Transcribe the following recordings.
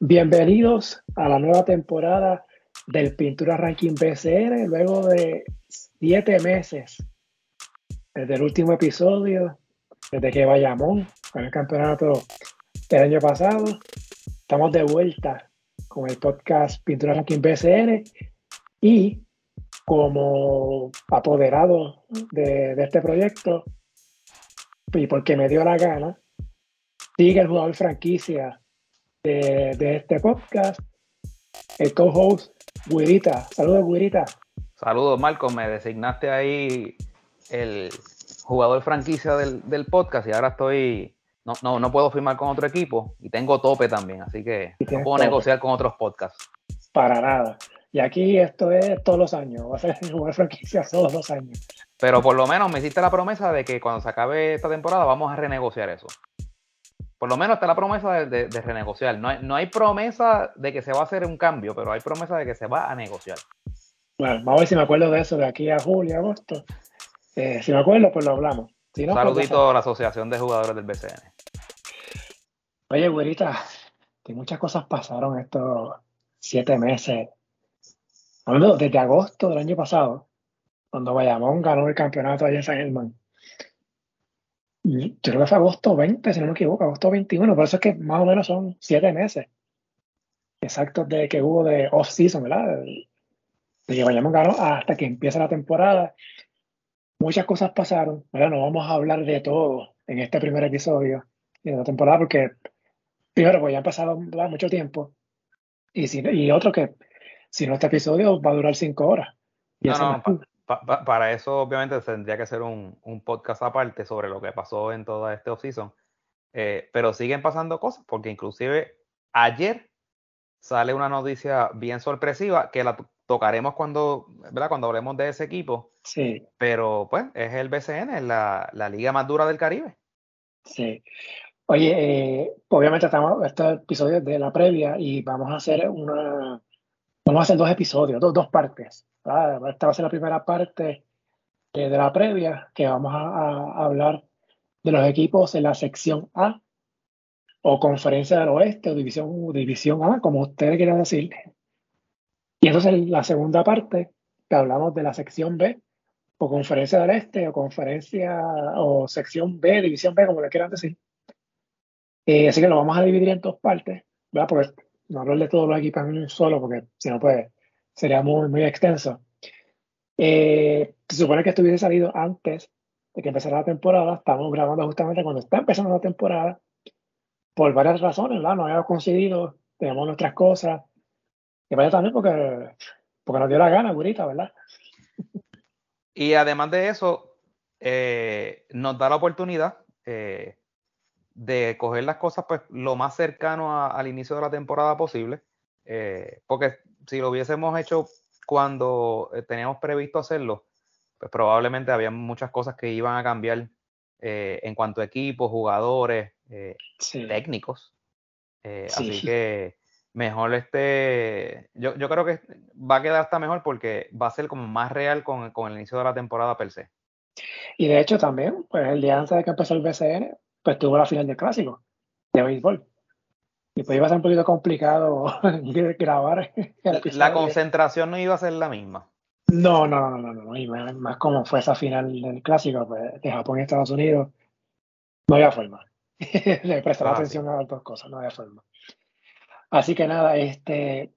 Bienvenidos a la nueva temporada del Pintura Ranking BCN, luego de siete meses desde el último episodio, desde que Bayamón con el campeonato del año pasado. Estamos de vuelta con el podcast Pintura Ranking BCN y como apoderado de, de este proyecto y porque me dio la gana, sigue el jugador franquicia de, este podcast, el co-host Guirita. Saludos, Guirita. Saludos, Marco. Me designaste ahí el jugador franquicia del, podcast y ahora estoy. No, no, no, puedo firmar con otro equipo y tengo tope también, así que no puedo negociar con otros podcasts. Para nada. Y aquí esto es todos los años, va a ser jugador franquicia todos los años. Pero por lo menos me hiciste la promesa de que cuando se acabe esta temporada vamos a renegociar eso. Por lo menos está la promesa de, renegociar. No hay, no hay, promesa de que se va a hacer un cambio, pero hay promesa de que se va a negociar. Bueno, vamos a ver si me acuerdo de eso de aquí a julio, agosto. Eh, si me acuerdo, pues lo hablamos. Si pues Saludito a la Asociación de Jugadores del BCN. Oye, güerita, que muchas cosas pasaron estos siete meses. Desde agosto del año pasado, cuando Bayamón ganó el campeonato allá en San Germán yo creo que fue agosto 20, si no me equivoco, agosto 21, por eso es que más o menos son siete meses exactos de que hubo de off-season, ¿verdad? De que vayamos ganó hasta que empiece la temporada. Muchas cosas pasaron, ¿verdad? No vamos a hablar de todo en este primer episodio de la temporada porque, primero, pues ya han pasado mucho tiempo y, si, y otro que, si no, este episodio va a durar cinco horas. Y no, no, para eso, obviamente, tendría que ser un, podcast aparte sobre lo que pasó en toda este off-season. Eh, pero siguen pasando cosas, porque inclusive ayer sale una noticia bien sorpresiva que la tocaremos cuando, ¿verdad? cuando hablemos de ese equipo. Sí. Pero pues es el BCN, la, la liga más dura del Caribe. Sí. Oye, eh, obviamente estamos este episodio de la previa y vamos a hacer una, vamos a hacer dos episodios, dos, dos partes. Esta va a ser la primera parte de la previa, que vamos a, hablar de los equipos en la sección A, o Conferencia del Oeste, o División, división A, como ustedes quieran decir. Y entonces la segunda parte, que hablamos de la sección B, o Conferencia del Este, o Conferencia, o sección B, División B, como le quieran decir. Eh, así que lo vamos a dividir en dos partes, ¿verdad? Porque no hablar de todos los equipos en un solo, porque si no, pues sería muy, muy extenso. Eh, se supone que estuviese salido antes de que empezara la temporada. Estamos grabando justamente cuando está empezando la temporada. Por varias razones, ¿verdad? No habíamos conseguido, tenemos nuestras cosas. Y vaya también porque, porque nos dio la gana, gurita, ¿verdad? Y además de eso, eh, nos da la oportunidad eh, de coger las cosas pues, lo más cercano al inicio de la temporada posible. porque si lo hubiésemos hecho cuando eh, teníamos previsto hacerlo, pues probablemente había muchas cosas que iban a cambiar eh, en cuanto a equipos, jugadores, eh, técnicos. Así que mejor este, yo, yo, creo que va a quedar hasta mejor porque va a ser como más real con, con, el inicio de la temporada per se. Y de hecho también, pues el día antes de que empezó el BCN, pues tuvo la final del clásico de béisbol. Y pues iba a ser un poquito complicado grabar. La concentración no iba a ser la misma. No, no, no, no, no. Y más, como fue esa final del clásico, pues, de Japón y Estados Unidos, no había forma. Le prestar ah, atención a las dos cosas, no había forma. Así que nada, este,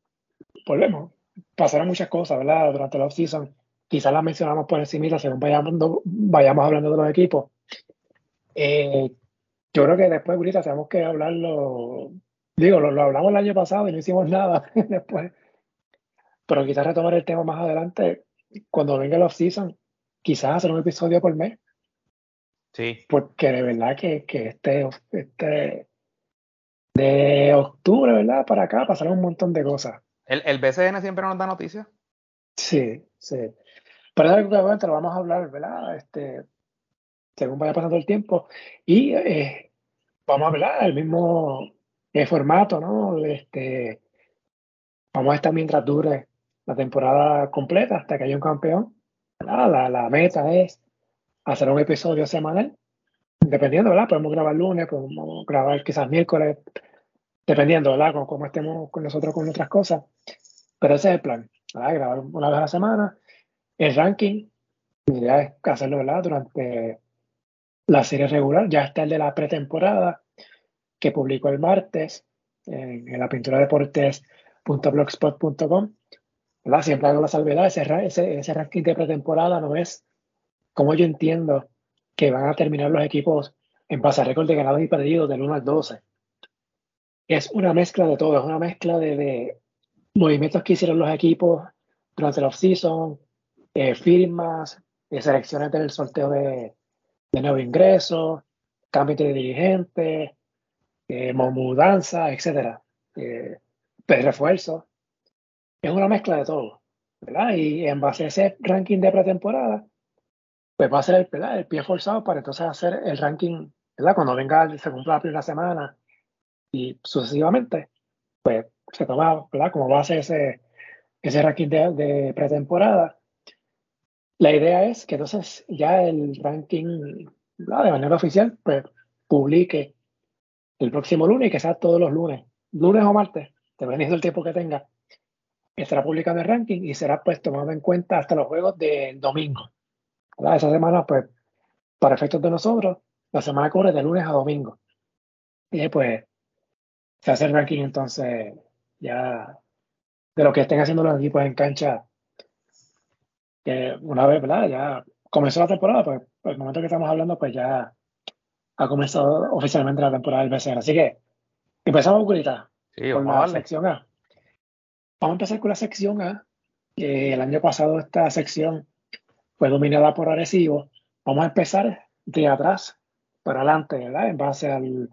volvemos. Pasaron muchas cosas, ¿verdad? Durante la off-season. Quizás las mencionamos por encima según vayamos, vayamos hablando de los equipos. Eh, yo creo que después, Brita, tenemos que hablarlo Digo, lo, hablamos el año pasado y no hicimos nada después. Pero quizás retomar el tema más adelante, cuando venga el off-season, quizás hacer un episodio por mes. Sí. Porque de verdad que, que este, este de octubre, ¿verdad? Para acá pasaron un montón de cosas. ¿El, el BCN siempre nos da noticias? Sí, sí. Pero es algo que obviamente lo vamos a hablar, ¿verdad? Este, según vaya pasando el tiempo. Y eh, vamos a hablar el mismo el formato, ¿no? Este, vamos a estar mientras dure la temporada completa hasta que haya un campeón. La, la meta es hacer un episodio semanal, dependiendo, ¿verdad? Podemos grabar lunes, podemos grabar quizás miércoles, dependiendo, ¿verdad? Con cómo estemos con nosotros con otras cosas. Pero ese es el plan, ¿verdad? Grabar una vez a la semana. El ranking, idea es hacerlo, ¿verdad? Durante la serie regular. Ya está el de la pretemporada, que publicó el martes en, la pintura deportes.blogspot.com. Siempre hago la salvedad, ese, ese, ese ranking de pretemporada no es como yo entiendo que van a terminar los equipos en base récord de ganados y perdidos del 1 al 12. Es una mezcla de todo, es una mezcla de, movimientos que hicieron los equipos durante la off-season, eh, firmas, eh, selecciones del sorteo de, de nuevo ingreso, cambio de dirigente, eh, mudanza, etc. Eh, refuerzo. Es una mezcla de todo. ¿verdad? Y en base a ese ranking de pretemporada, pues va a ser el, el pie forzado para entonces hacer el ranking, ¿verdad? Cuando venga, se cumpla la primera semana y sucesivamente, pues se toma, ¿verdad? Como base ese, ese ranking de, pretemporada. La idea es que entonces ya el ranking de manera oficial pues publique el próximo lunes y que sea todos los lunes, lunes o martes, dependiendo del tiempo que tenga, estará publicando el ranking y será pues tomado en cuenta hasta los juegos del domingo. Esa semana, pues, para efectos de nosotros, la semana corre de lunes a domingo. Y pues se hace el ranking entonces ya de lo que estén haciendo los equipos en cancha. Que una vez, ¿verdad? Ya comenzó la temporada, pues, pues el momento que estamos hablando, pues ya ha comenzado oficialmente la temporada del BCN. Así que empezamos, Curita, sí, con la sección A. Vamos a empezar con la sección A. Que el año pasado esta sección fue dominada por Arecibo. Vamos a empezar de atrás para adelante, ¿verdad? En base al,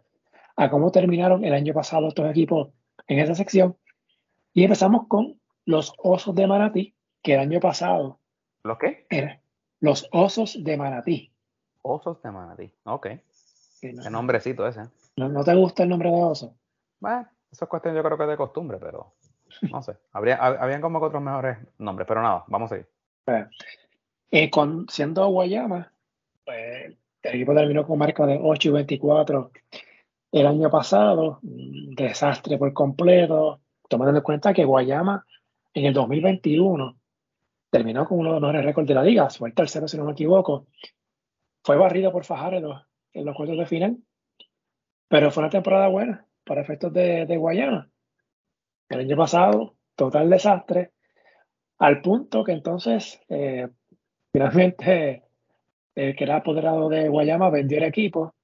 a cómo terminaron el año pasado estos equipos en esa sección. Y empezamos con los Osos de Manatí, que el año pasado. ¿Los qué? los Osos de Manatí. Osos de Manatí, ok. Qué nombrecito ese. ¿No, te gusta el nombre de oso? Bueno, eso es cuestión yo creo que de costumbre, pero no sé. Habría, habían como que otros mejores nombres, pero nada, vamos a ir. Eh, con, siendo Guayama, pues, el equipo terminó con marca de 8 y 24 el año pasado, desastre por completo, tomando en cuenta que Guayama en el 2021 terminó con uno de los mejores récords de la liga, fue el tercero si no me equivoco, fue barrido por Fajardo en los cuartos de final. Pero fue una temporada buena para efectos de, Guayana. El año pasado, total desastre, al punto que entonces eh, finalmente el que era apoderado de Guayama vendió el equipo.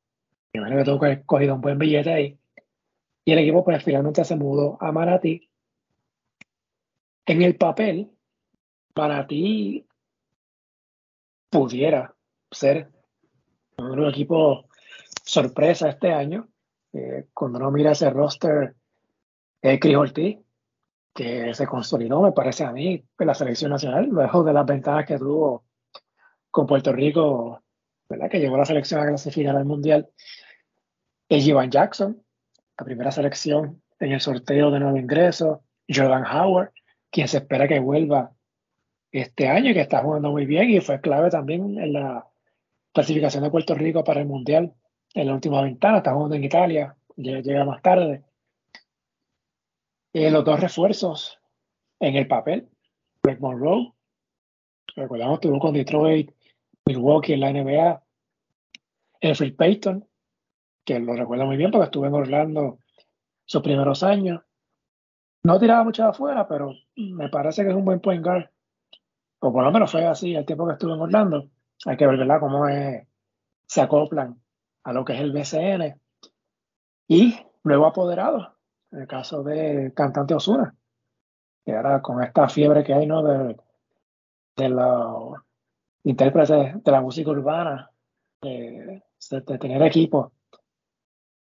Me imagino que tuvo que cogido un buen billete ahí. Y el equipo pues finalmente se mudó a Manatí. En el papel, Manatí pudiera ser un equipo sorpresa este año. Eh, cuando uno mira ese roster, eh, Chris Ortiz, que se consolidó, me parece a mí, en la selección nacional, luego de las ventajas que tuvo con Puerto Rico, ¿verdad? que llegó la selección a clasificar al Mundial. Es Ivan Jackson, la primera selección en el sorteo de nuevo ingreso. Jordan Howard, quien se espera que vuelva este año que está jugando muy bien y fue clave también en la clasificación de Puerto Rico para el Mundial en la última ventana, está jugando en Italia, llega más tarde. Eh, los dos refuerzos en el papel, Greg Monroe, recordamos, tuvo con Detroit, Milwaukee en la NBA, Alfred Payton, que lo recuerdo muy bien porque estuve en Orlando sus primeros años. No tiraba mucho de afuera, pero me parece que es un buen point guard. O por lo menos fue así el tiempo que estuve en Orlando. Hay que ver, ¿verdad?, cómo es, se acoplan a lo que es el BCN. Y luego apoderado, en el caso del cantante Osuna, que ahora con esta fiebre que hay, ¿no?, de, de los intérpretes de la música urbana, de, tener equipos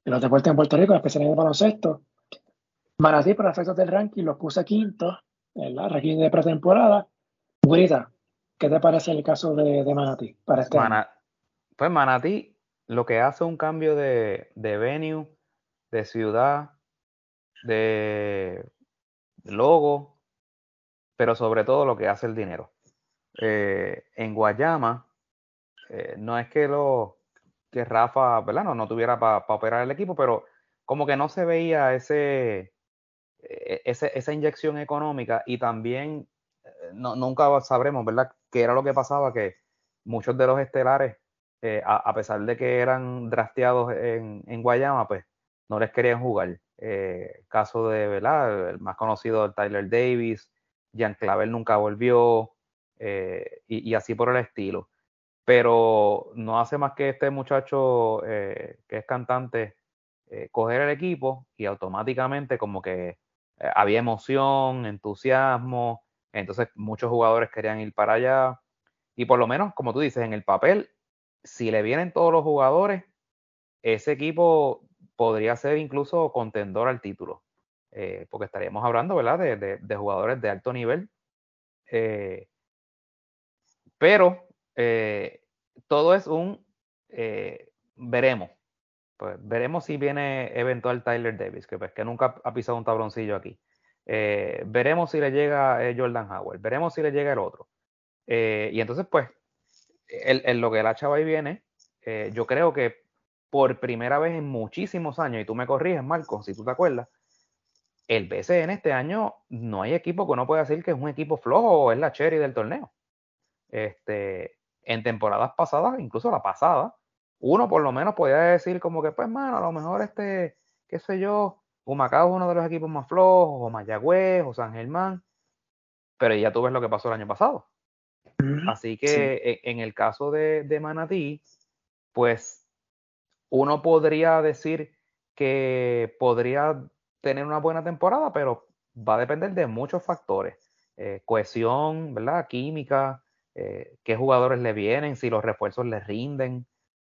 de los deportes en Puerto Rico, especialmente el baloncesto. Manatí, por efectos del ranking, los puse quinto en la ranking de pretemporada. Grita, ¿qué te parece el caso de, de Manatí para este Pues Manatí lo que hace un cambio de, de venue, de ciudad, de logo, pero sobre todo lo que hace el dinero. Eh, en Guayama, eh, no es que lo que Rafa, ¿verdad? No, tuviera para operar el equipo, pero como que no se veía ese, e, esa inyección económica y también no, nunca sabremos, ¿verdad?, qué era lo que pasaba, que muchos de los estelares, eh, a, pesar de que eran drafteados en, en, Guayama, pues no les querían jugar. Eh, caso de, ¿verdad?, el más conocido, Tyler Davis, Jan Clavel nunca volvió, y, y, así por el estilo. Pero no hace más que este muchacho que es cantante coger el equipo y automáticamente como que eh, había emoción, entusiasmo, entonces muchos jugadores querían ir para allá. Y por lo menos, como tú dices, en el papel, si le vienen todos los jugadores, ese equipo podría ser incluso contendor al título. Eh, porque estaríamos hablando, ¿verdad?, de, jugadores de alto nivel. Eh, pero todo es un veremos pues veremos si viene eventual Tyler Davis, que, pues, que nunca ha pisado un tabloncillo aquí. Eh, veremos si le llega eh, Jordan Howard, veremos si le llega el otro. Eh, y entonces, pues, en lo que la chava ahí viene, yo creo que por primera vez en muchísimos años, y tú me corriges, Marco, si tú te acuerdas, el BCN este año no hay equipo que uno pueda decir que es un equipo flojo o es la cherry del torneo. Este, en temporadas pasadas, incluso la pasada, uno por lo menos podía decir como que, pues, mano, a lo mejor este, qué sé yo, Humacao es uno de los equipos más flojos, o Mayagüez, o San Germán, pero ya tú ves lo que pasó el año pasado. Así que e, en, el caso de, de, Manatí, pues uno podría decir que podría tener una buena temporada, pero va a depender de muchos factores. Eh, cohesión, ¿verdad? Química, eh, qué jugadores le vienen, si los refuerzos le rinden.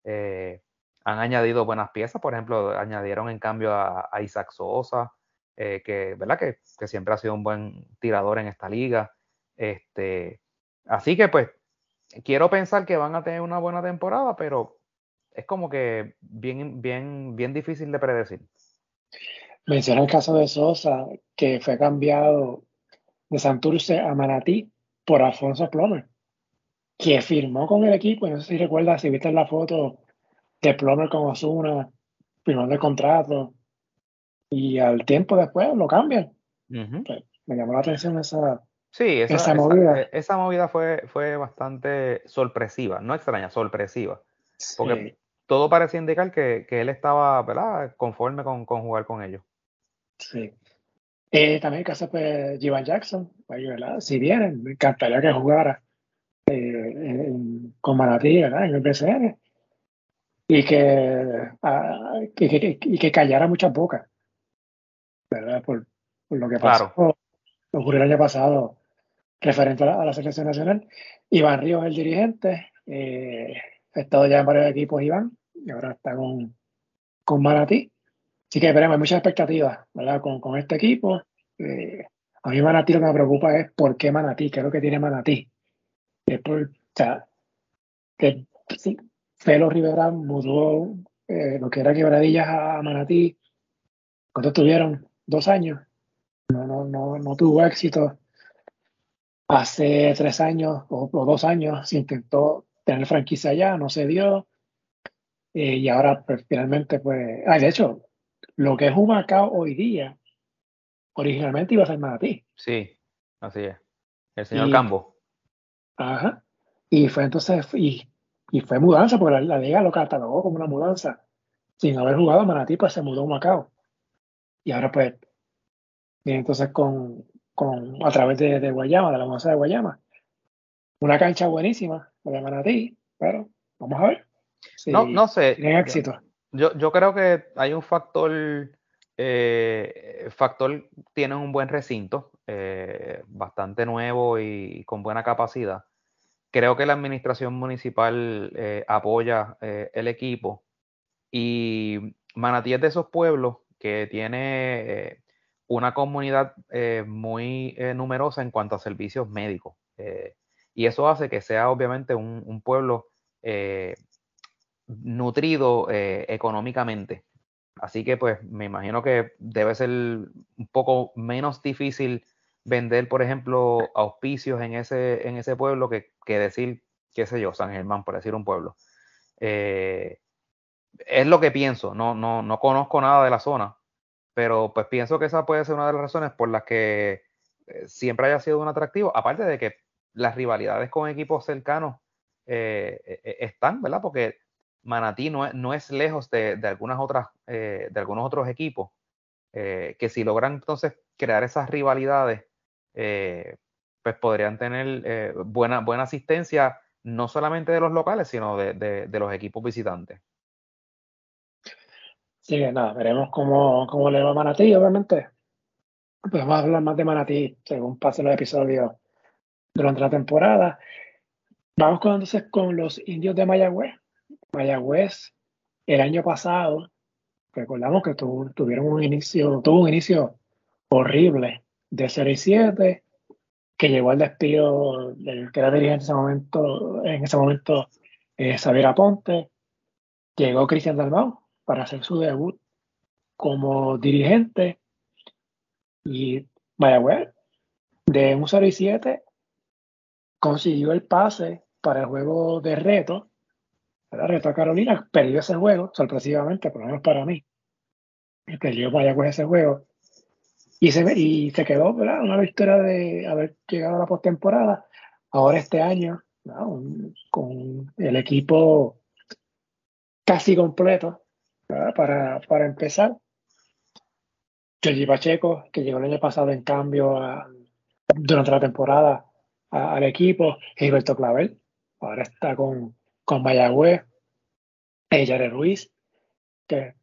Eh, han añadido buenas piezas, por ejemplo, añadieron en cambio a, Isaac Sosa, eh, que, ¿verdad? Que, siempre ha sido un buen tirador en esta liga. Este, así que pues quiero pensar que van a tener una buena temporada, pero es como que bien, bien, bien difícil de predecir. Menciona el caso de Sosa, que fue cambiado de Santurce a Manatí por Alfonso Plomer que firmó con el equipo, no sé si recuerdas, si viste la foto de Plomer con Osuna, firmando el contrato, y al tiempo después lo cambian. Pues, me llamó la atención esa, sí, esa, movida. Esa, movida fue, fue bastante sorpresiva, no extraña, sorpresiva. Porque todo parecía indicar que, que él estaba ¿verdad? conforme con, con, jugar con ellos. Sí. Eh, también el caso de Jivan Jackson, ¿verdad? si vienen, me encantaría que jugara eh, con Manatí, ¿verdad? En el BCN. Y que, ah, que, y que callara muchas bocas, ¿verdad? Por, lo que pasó, lo ocurrió el año pasado referente a la, selección nacional. Iván Ríos es el dirigente, eh, ha estado ya en varios equipos Iván, y ahora está con, con Manatí. Así que veremos, hay muchas expectativas, ¿verdad? Con, con este equipo. Eh, a mí Manatí lo que me preocupa es por qué Manatí, qué es lo que tiene Manatí por, o sea, que sí, Felo Rivera mudó eh, lo que era Quebradillas a Manatí. cuando tuvieron? Dos años. No, no, no, no tuvo éxito. Hace tres años o, dos años se intentó tener franquicia allá, no se dio. Eh, y ahora pues, finalmente, pues, ah, de hecho, lo que es Humacao hoy día, originalmente iba a ser Manatí. Sí, así es. El señor Cambo. Ajá. Y fue entonces, y, y fue mudanza, porque la, liga lo catalogó como una mudanza. Sin haber jugado Manatí, pues se mudó a Macao. Y ahora pues, viene entonces con, con, a través de, de Guayama, de la mudanza de Guayama. Una cancha buenísima, la de Manatí, pero vamos a ver. no, no sé. Tiene éxito. Yo, yo creo que hay un factor, eh, factor tiene un buen recinto, eh, bastante nuevo y con buena capacidad. Creo que la administración municipal eh, apoya eh, el equipo y Manatí es de esos pueblos que tiene eh, una comunidad muy numerosa en cuanto a servicios médicos. y eso hace que sea obviamente un, un pueblo nutrido económicamente. Así que pues me imagino que debe ser un poco menos difícil vender, por ejemplo, auspicios en ese, en ese pueblo que, que decir, qué sé yo, San Germán, por decir un pueblo. Eh, es lo que pienso, no, no, no conozco nada de la zona, pero pues pienso que esa puede ser una de las razones por las que eh, siempre haya sido un atractivo, aparte de que las rivalidades con equipos cercanos eh, e, e, están, ¿verdad? Porque Manatí no es, no es lejos de, algunas otras, de algunos otros equipos, que si logran entonces crear esas rivalidades, pues podrían tener buena, buena asistencia, no solamente de los locales, sino de, de los equipos visitantes. Sí, nada, veremos cómo, cómo le va a Manatí, obviamente. Pues vamos a hablar más de Manatí según pasen los episodios durante la temporada. Vamos con, entonces con los indios de Mayagüez. Mayagüez, el año pasado, recordamos que tuvieron un inicio, tuvo un inicio horrible de 0 y 7, que llegó al despido del que era dirigente en ese momento, en ese momento eh, Xavier Aponte, llegó Cristian Dalmau, para hacer su debut como dirigente. Y Mayagüez, de un 0 y 7, consiguió el pase para el juego de reto. El reto a Carolina, perdió ese juego, sorpresivamente, por lo menos para mí. Perdió Mayagüez ese juego. Y se, y se quedó, ¿verdad? Una victoria de haber llegado a la postemporada. Ahora este año, con el equipo casi completo, para, para empezar, Georgie Pacheco, que llegó el año pasado en cambio durante la temporada al equipo, Gilberto Clavel, ahora está con, con Mayagüez, Yare Ruiz, que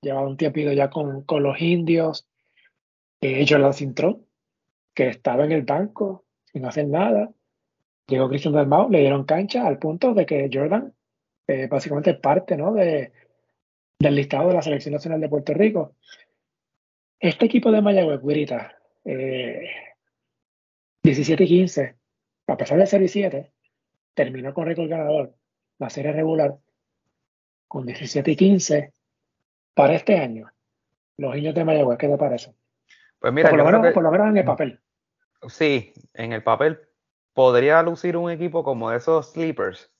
lleva un tiempito ya con, con los indios, eh, Jordan Cintrón, que estaba en el banco sin hacer nada. Llegó Cristian Dalmau, le dieron cancha al punto de que Jordan eh, básicamente parte ¿no? de, del listado de la Selección Nacional de Puerto Rico. Este equipo de Mayagüez, Guirita, eh, 17 y 15, a pesar de ser 17, terminó con récord ganador la serie regular con 17 y 15 para este año. Los niños de Mayagüez, ¿qué te parece? Pues mira, por, lo menos, por lo menos en el papel. Sí, en el papel podría lucir un equipo como esos sleepers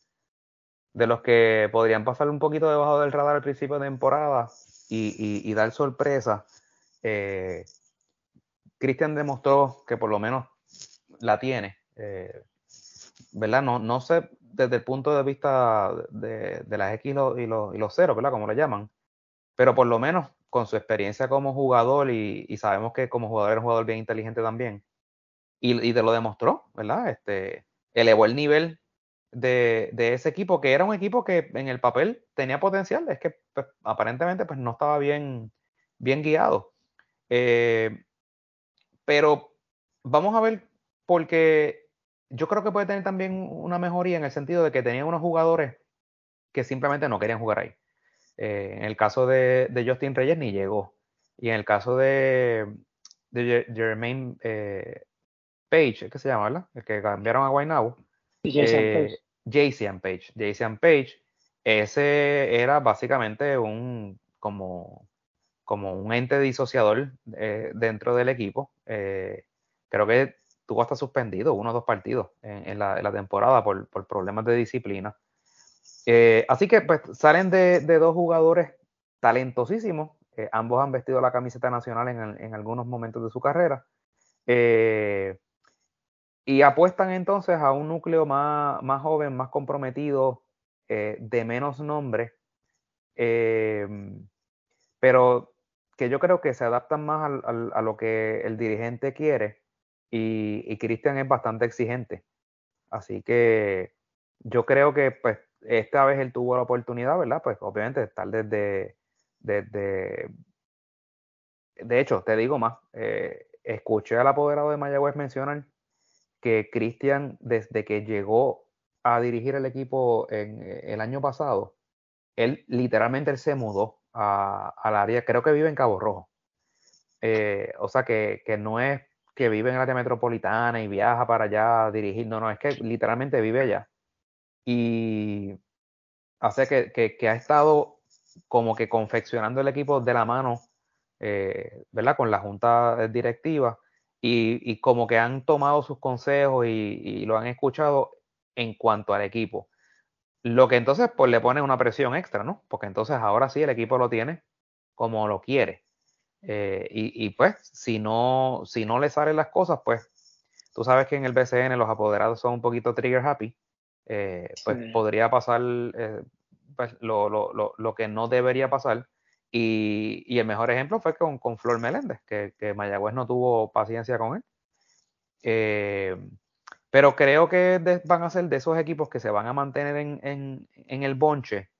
de los que podrían pasar un poquito debajo del radar al principio de temporada y, dar sorpresa. Eh, Cristian demostró que por lo menos la tiene. Eh, ¿Verdad? No, no sé desde el punto de vista de, las X y los, y, los, ceros, ¿verdad? Como lo llaman. Pero por lo menos con su experiencia como jugador y, sabemos que como jugador era un jugador bien inteligente también. Y, te lo demostró, ¿verdad? Este, elevó el nivel de, ese equipo, que era un equipo que en el papel tenía potencial, es que pues, aparentemente pues, no estaba bien, bien guiado. Eh, pero vamos a ver, porque yo creo que puede tener también una mejoría en el sentido de que tenía unos jugadores que simplemente no querían jugar ahí. Eh, en el caso de, Justin Reyes ni llegó. Y en el caso de, de Jermaine eh, Page, ¿qué se llama, verdad? El que cambiaron a Guaynabo. JCM Page. JCM Page, ese era básicamente un como, como un ente disociador eh, dentro del equipo. Eh, creo que tuvo hasta suspendido uno o dos partidos en, la, temporada por, problemas de disciplina. Eh, así que pues salen de, dos jugadores talentosísimos. ambos han vestido la camiseta nacional en, algunos momentos de su carrera. Y apuestan entonces a un núcleo más, más joven, más comprometido, eh, de menos nombre, pero que yo creo que se adaptan más a lo que el dirigente quiere y, Cristian es bastante exigente. Así que yo creo que pues esta vez él tuvo la oportunidad, ¿verdad? Pues obviamente estar desde, desde de hecho, te digo más, eh, escuché al apoderado de Mayagüez mencionar que Cristian, desde que llegó a dirigir el equipo en, eh, el año pasado, él literalmente se mudó al área, creo que vive en Cabo Rojo. Eh, o sea que, no es que vive en el área metropolitana y viaja para allá a dirigir, no, no, es que literalmente vive allá. Y hace que, que, ha estado como que confeccionando el equipo de la mano, eh, ¿verdad? Con la junta directiva y, como que han tomado sus consejos y, lo han escuchado en cuanto al equipo. lo que entonces pues le pone una presión extra, ¿no? Porque entonces ahora sí el equipo lo tiene como lo quiere. Eh, y, pues si no, si no le salen las cosas, pues tú sabes que en el BCN los apoderados son un poquito trigger happy. Eh, pues podría pasar eh, pues, lo, lo, lo, que no debería pasar. Y, y, el mejor ejemplo fue con, con Flor Meléndez, que, que, Mayagüez no tuvo paciencia con él. pero creo que van a ser de esos equipos que se van a mantener en, en, en el bonche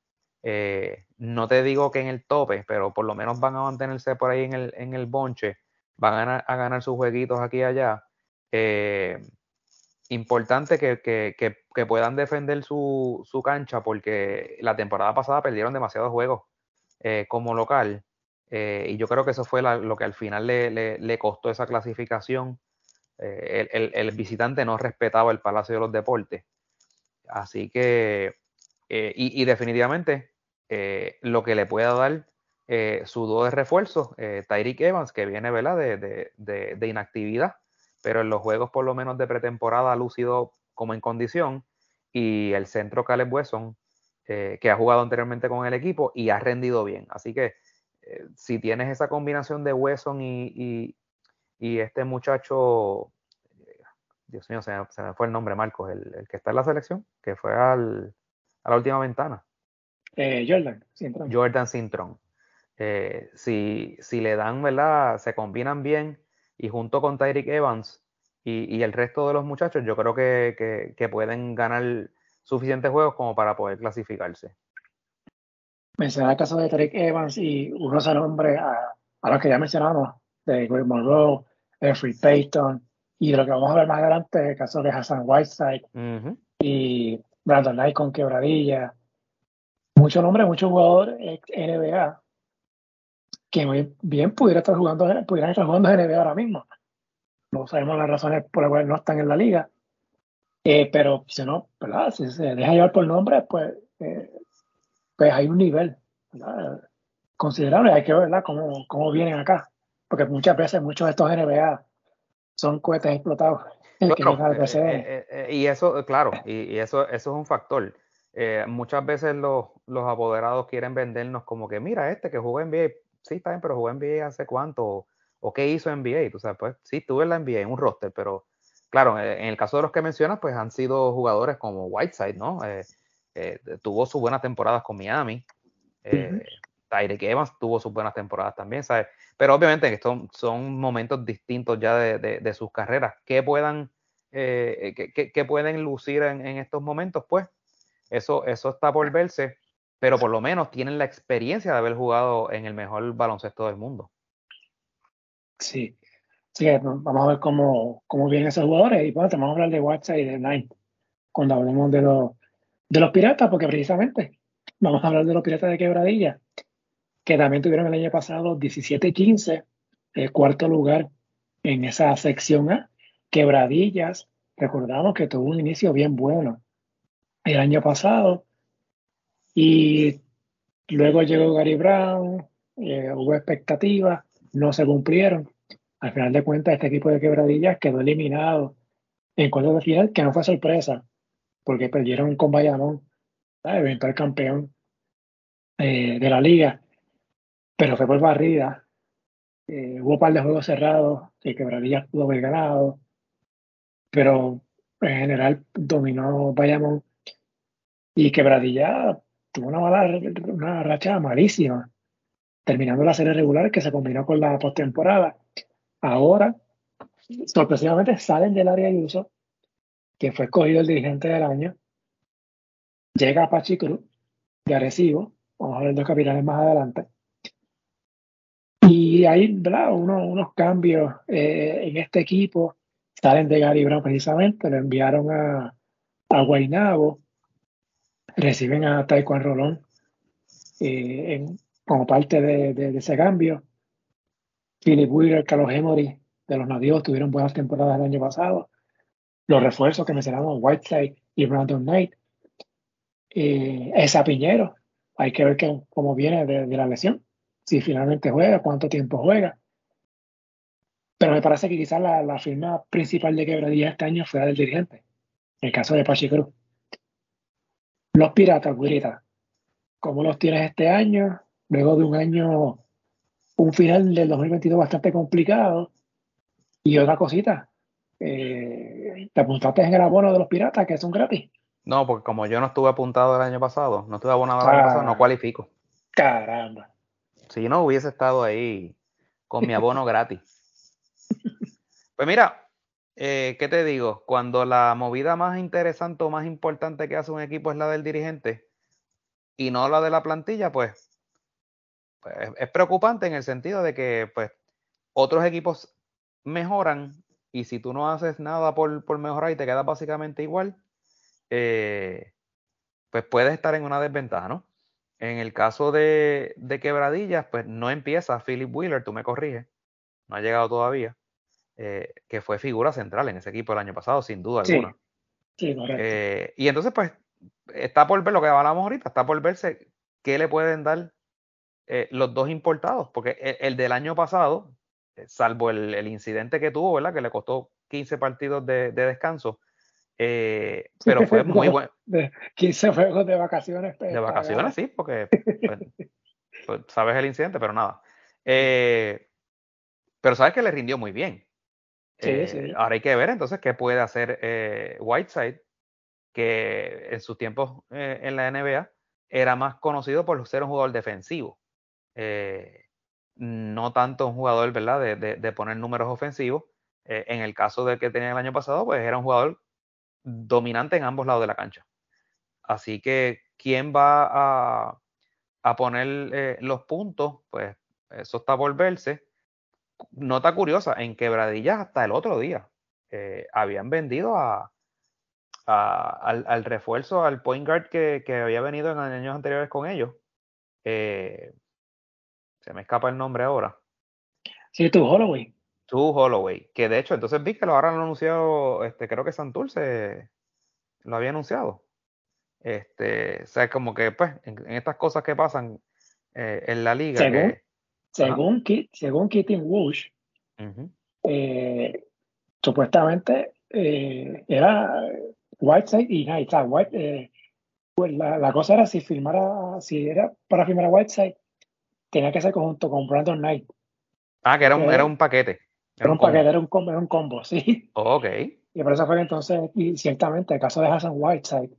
eh, no te digo que en el tope, pero por lo menos van a mantenerse por ahí en el, en el bonche, van a, ganar sus jueguitos aquí y allá. Eh, importante que, puedan defender su, cancha porque la temporada pasada perdieron demasiados juegos eh, como local y yo creo que eso fue lo que al final le, costó esa clasificación. El, visitante no respetaba el Palacio de los Deportes. Así que, y definitivamente eh, lo que le pueda dar eh, su dúo de refuerzo, eh, Tyreek Evans, que viene De, de, inactividad, pero en los juegos por lo menos de pretemporada ha lucido como en condición, y el centro Caleb Wesson, que ha jugado anteriormente con el equipo y ha rendido bien. Así que si tienes esa combinación de Wesson y, este muchacho, Dios mío, se me, fue el nombre, Marcos, el, que está en la selección, que fue al, a la última ventana. Eh, Jordan Sintron. Jordan Sintron. Eh, si, si, le dan, ¿verdad? Se combinan bien y junto con Tyreek Evans y, el resto de los muchachos, yo creo que, pueden ganar suficientes juegos como para poder clasificarse. Mencionar el caso de Tyreek Evans y uno se nombre a, a los que ya mencionamos, de Greg Monroe, Jeffrey Payton, y de lo que vamos a ver más adelante, el caso de Hassan Whiteside y Brandon Knight con quebradilla muchos nombres, muchos jugadores NBA que muy bien pudiera estar jugando, pudieran estar jugando NBA ahora mismo. No sabemos las razones por las cuales no están en la liga. Eh, pero si no, ¿verdad? si se deja llevar por nombre, pues, eh, pues hay un nivel considerable. Hay que ver Cómo, cómo vienen acá. Porque muchas veces muchos de estos NBA son cohetes explotados. Eh, y eso, claro, y, eso, eso es un factor. Eh, muchas veces los, los, apoderados quieren vendernos como que, mira, este que jugó en NBA, sí, está bien, pero jugó en NBA hace cuánto, o, qué hizo en NBA, tú sabes, pues sí, estuve en la NBA, en un roster, pero claro, eh, en el caso de los que mencionas, pues han sido jugadores como Whiteside, ¿no? Eh, tuvo sus buenas temporadas con Miami, eh, Tyreek Evans tuvo sus buenas temporadas también, ¿sabes? Pero obviamente estos son momentos distintos ya de, de, sus carreras. ¿Qué puedan, que, pueden lucir en, en estos momentos? Pues eso, eso está por verse, pero por lo menos tienen la experiencia de haber jugado en el mejor baloncesto del mundo. Sí, sí vamos a ver cómo, cómo vienen esos jugadores y bueno, vamos a hablar de WhatsApp y de Nine cuando hablemos de los, de los piratas, porque precisamente vamos a hablar de los piratas de Quebradilla, que también tuvieron el año pasado 17-15, el cuarto lugar en esa sección A. Quebradillas, recordamos que tuvo un inicio bien bueno el año pasado. Y luego llegó Gary Brown, eh, hubo expectativas, no se cumplieron. Al final de cuentas, este equipo de quebradillas quedó eliminado en cuartos de final, que no fue sorpresa, porque perdieron con Bayamón, eventual campeón eh, de la liga, pero fue por barrida. Eh, hubo un par de juegos cerrados que Quebradillas pudo haber ganado, pero en general dominó Bayamón y Quebradilla tuvo una, mala, racha malísima, terminando la serie regular que se combinó con la postemporada. Ahora, sorpresivamente, salen del área de uso, que fue escogido el dirigente del año. Llega Pachi Cruz, de Arecibo, vamos a ver dos capitales más adelante. Y hay unos cambios eh, en este equipo. Salen de Gary Brown precisamente, lo enviaron a, a Guaynabo reciben a Taekwondo Rolón eh, como parte de, ese cambio. Philip Wheeler, Carlos Emory de los nativos tuvieron buenas temporadas el año pasado. Los refuerzos que mencionamos, Whiteside y Brandon Knight. Eh, esa Piñero, hay que ver cómo viene de, la lesión, si finalmente juega, cuánto tiempo juega. Pero me parece que quizás la, firma principal de quebradilla este año fue la del dirigente, el caso de Pachi Cruz. Los Piratas, Guirita, ¿cómo los tienes este año? Luego de un año, un final del 2022 bastante complicado. Y otra cosita, eh, ¿te apuntaste en el abono de los Piratas que son gratis? No, porque como yo no estuve apuntado el año pasado, no estuve abonado el año pasado, no ah. cualifico. Caramba. Si no hubiese estado ahí con mi abono gratis. Pues mira, eh, ¿qué te digo? Cuando la movida más interesante o más importante que hace un equipo es la del dirigente y no la de la plantilla, pues, pues es preocupante en el sentido de que pues, otros equipos mejoran y si tú no haces nada por, por mejorar y te quedas básicamente igual, eh, pues puedes estar en una desventaja, ¿no? En el caso de, Quebradillas, pues no empieza Philip Wheeler, tú me corriges, no ha llegado todavía, eh, que fue figura central en ese equipo el año pasado, sin duda alguna. Sí, eh, y entonces, pues, está por ver lo que hablamos ahorita, está por verse qué le pueden dar los dos importados, porque el, del año pasado, salvo el, incidente que tuvo, ¿verdad? Que le costó 15 partidos de descanso, eh, pero fue muy bueno. 15 juegos de vacaciones. De vacaciones, sí, porque pues, pues, sabes el incidente, pero nada. Eh, pero sabes que le rindió muy bien. Eh, ahora hay que ver entonces qué puede hacer Whiteside, que en sus tiempos en la NBA era más conocido por ser un jugador defensivo. no tanto un jugador, ¿verdad?, de, de poner números ofensivos. en el caso del que tenía el año pasado, pues era un jugador dominante en ambos lados de la cancha. Así que, ¿quién va a, a poner eh, los puntos? Pues eso está por verse. Nota curiosa, en Quebradillas hasta el otro día eh, habían vendido a, al, refuerzo, al point guard que, había venido en años anteriores con ellos. Eh, se me escapa el nombre ahora. Sí, tú, Holloway. To Holloway, que de hecho, entonces vi que lo ahora lo anunciado, este, creo que Santurce lo había anunciado. Este, o sea, como que pues, en, estas cosas que pasan eh, en la liga. Según, según, según Keating Wush, eh, supuestamente eh, era Whiteside y Knight. White, pues la, la, cosa era si firmara, si era para firmar a Whiteside, tenía que ser conjunto con Brandon Knight. Ah, que era un, era un paquete. Era un, paquete, era un combo, era un combo, sí. ok. Y por eso fue que entonces, y ciertamente, el caso de Hassan Whiteside,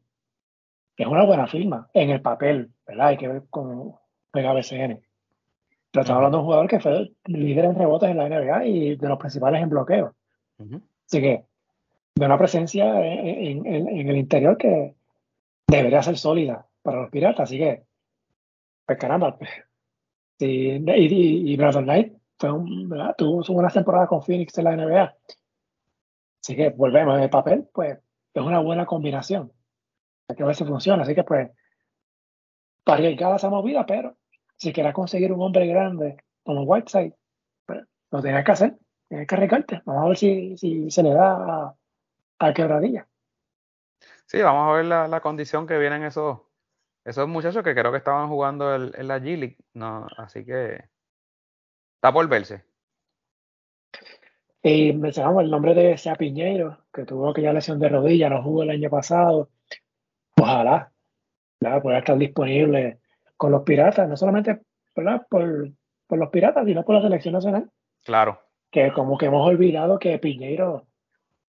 que es una buena firma en el papel, ¿verdad? Hay que ver con el BCN. Pero estamos hablando de un jugador que fue líder en rebotes en la NBA y de los principales en bloqueo. Así que, de una presencia en, el interior que debería ser sólida para los piratas. Así que, pues caramba. Sí, y, y, y Brandon Knight fue un, tuvo una temporada con Phoenix en la NBA. Así que volvemos en el papel, pues es una buena combinación. Hay que ver si funciona. Así que pues, para arriesgar esa movida, pero si quieres conseguir un hombre grande como Whiteside, pues lo tienes que hacer, tienes que arriesgarte. Vamos a ver si, si se le da a, a quebradilla. Sí, vamos a ver la, la, condición que vienen esos, esos muchachos que creo que estaban jugando en la G League. No, así que Está por verse. Y mencionamos el nombre de Sea Piñeiro, que tuvo aquella lesión de rodilla, no jugó el año pasado. Ojalá pueda estar disponible con los piratas, no solamente ¿verdad? Por, por los piratas, sino por la selección nacional. Claro. Que como que hemos olvidado que Piñeiro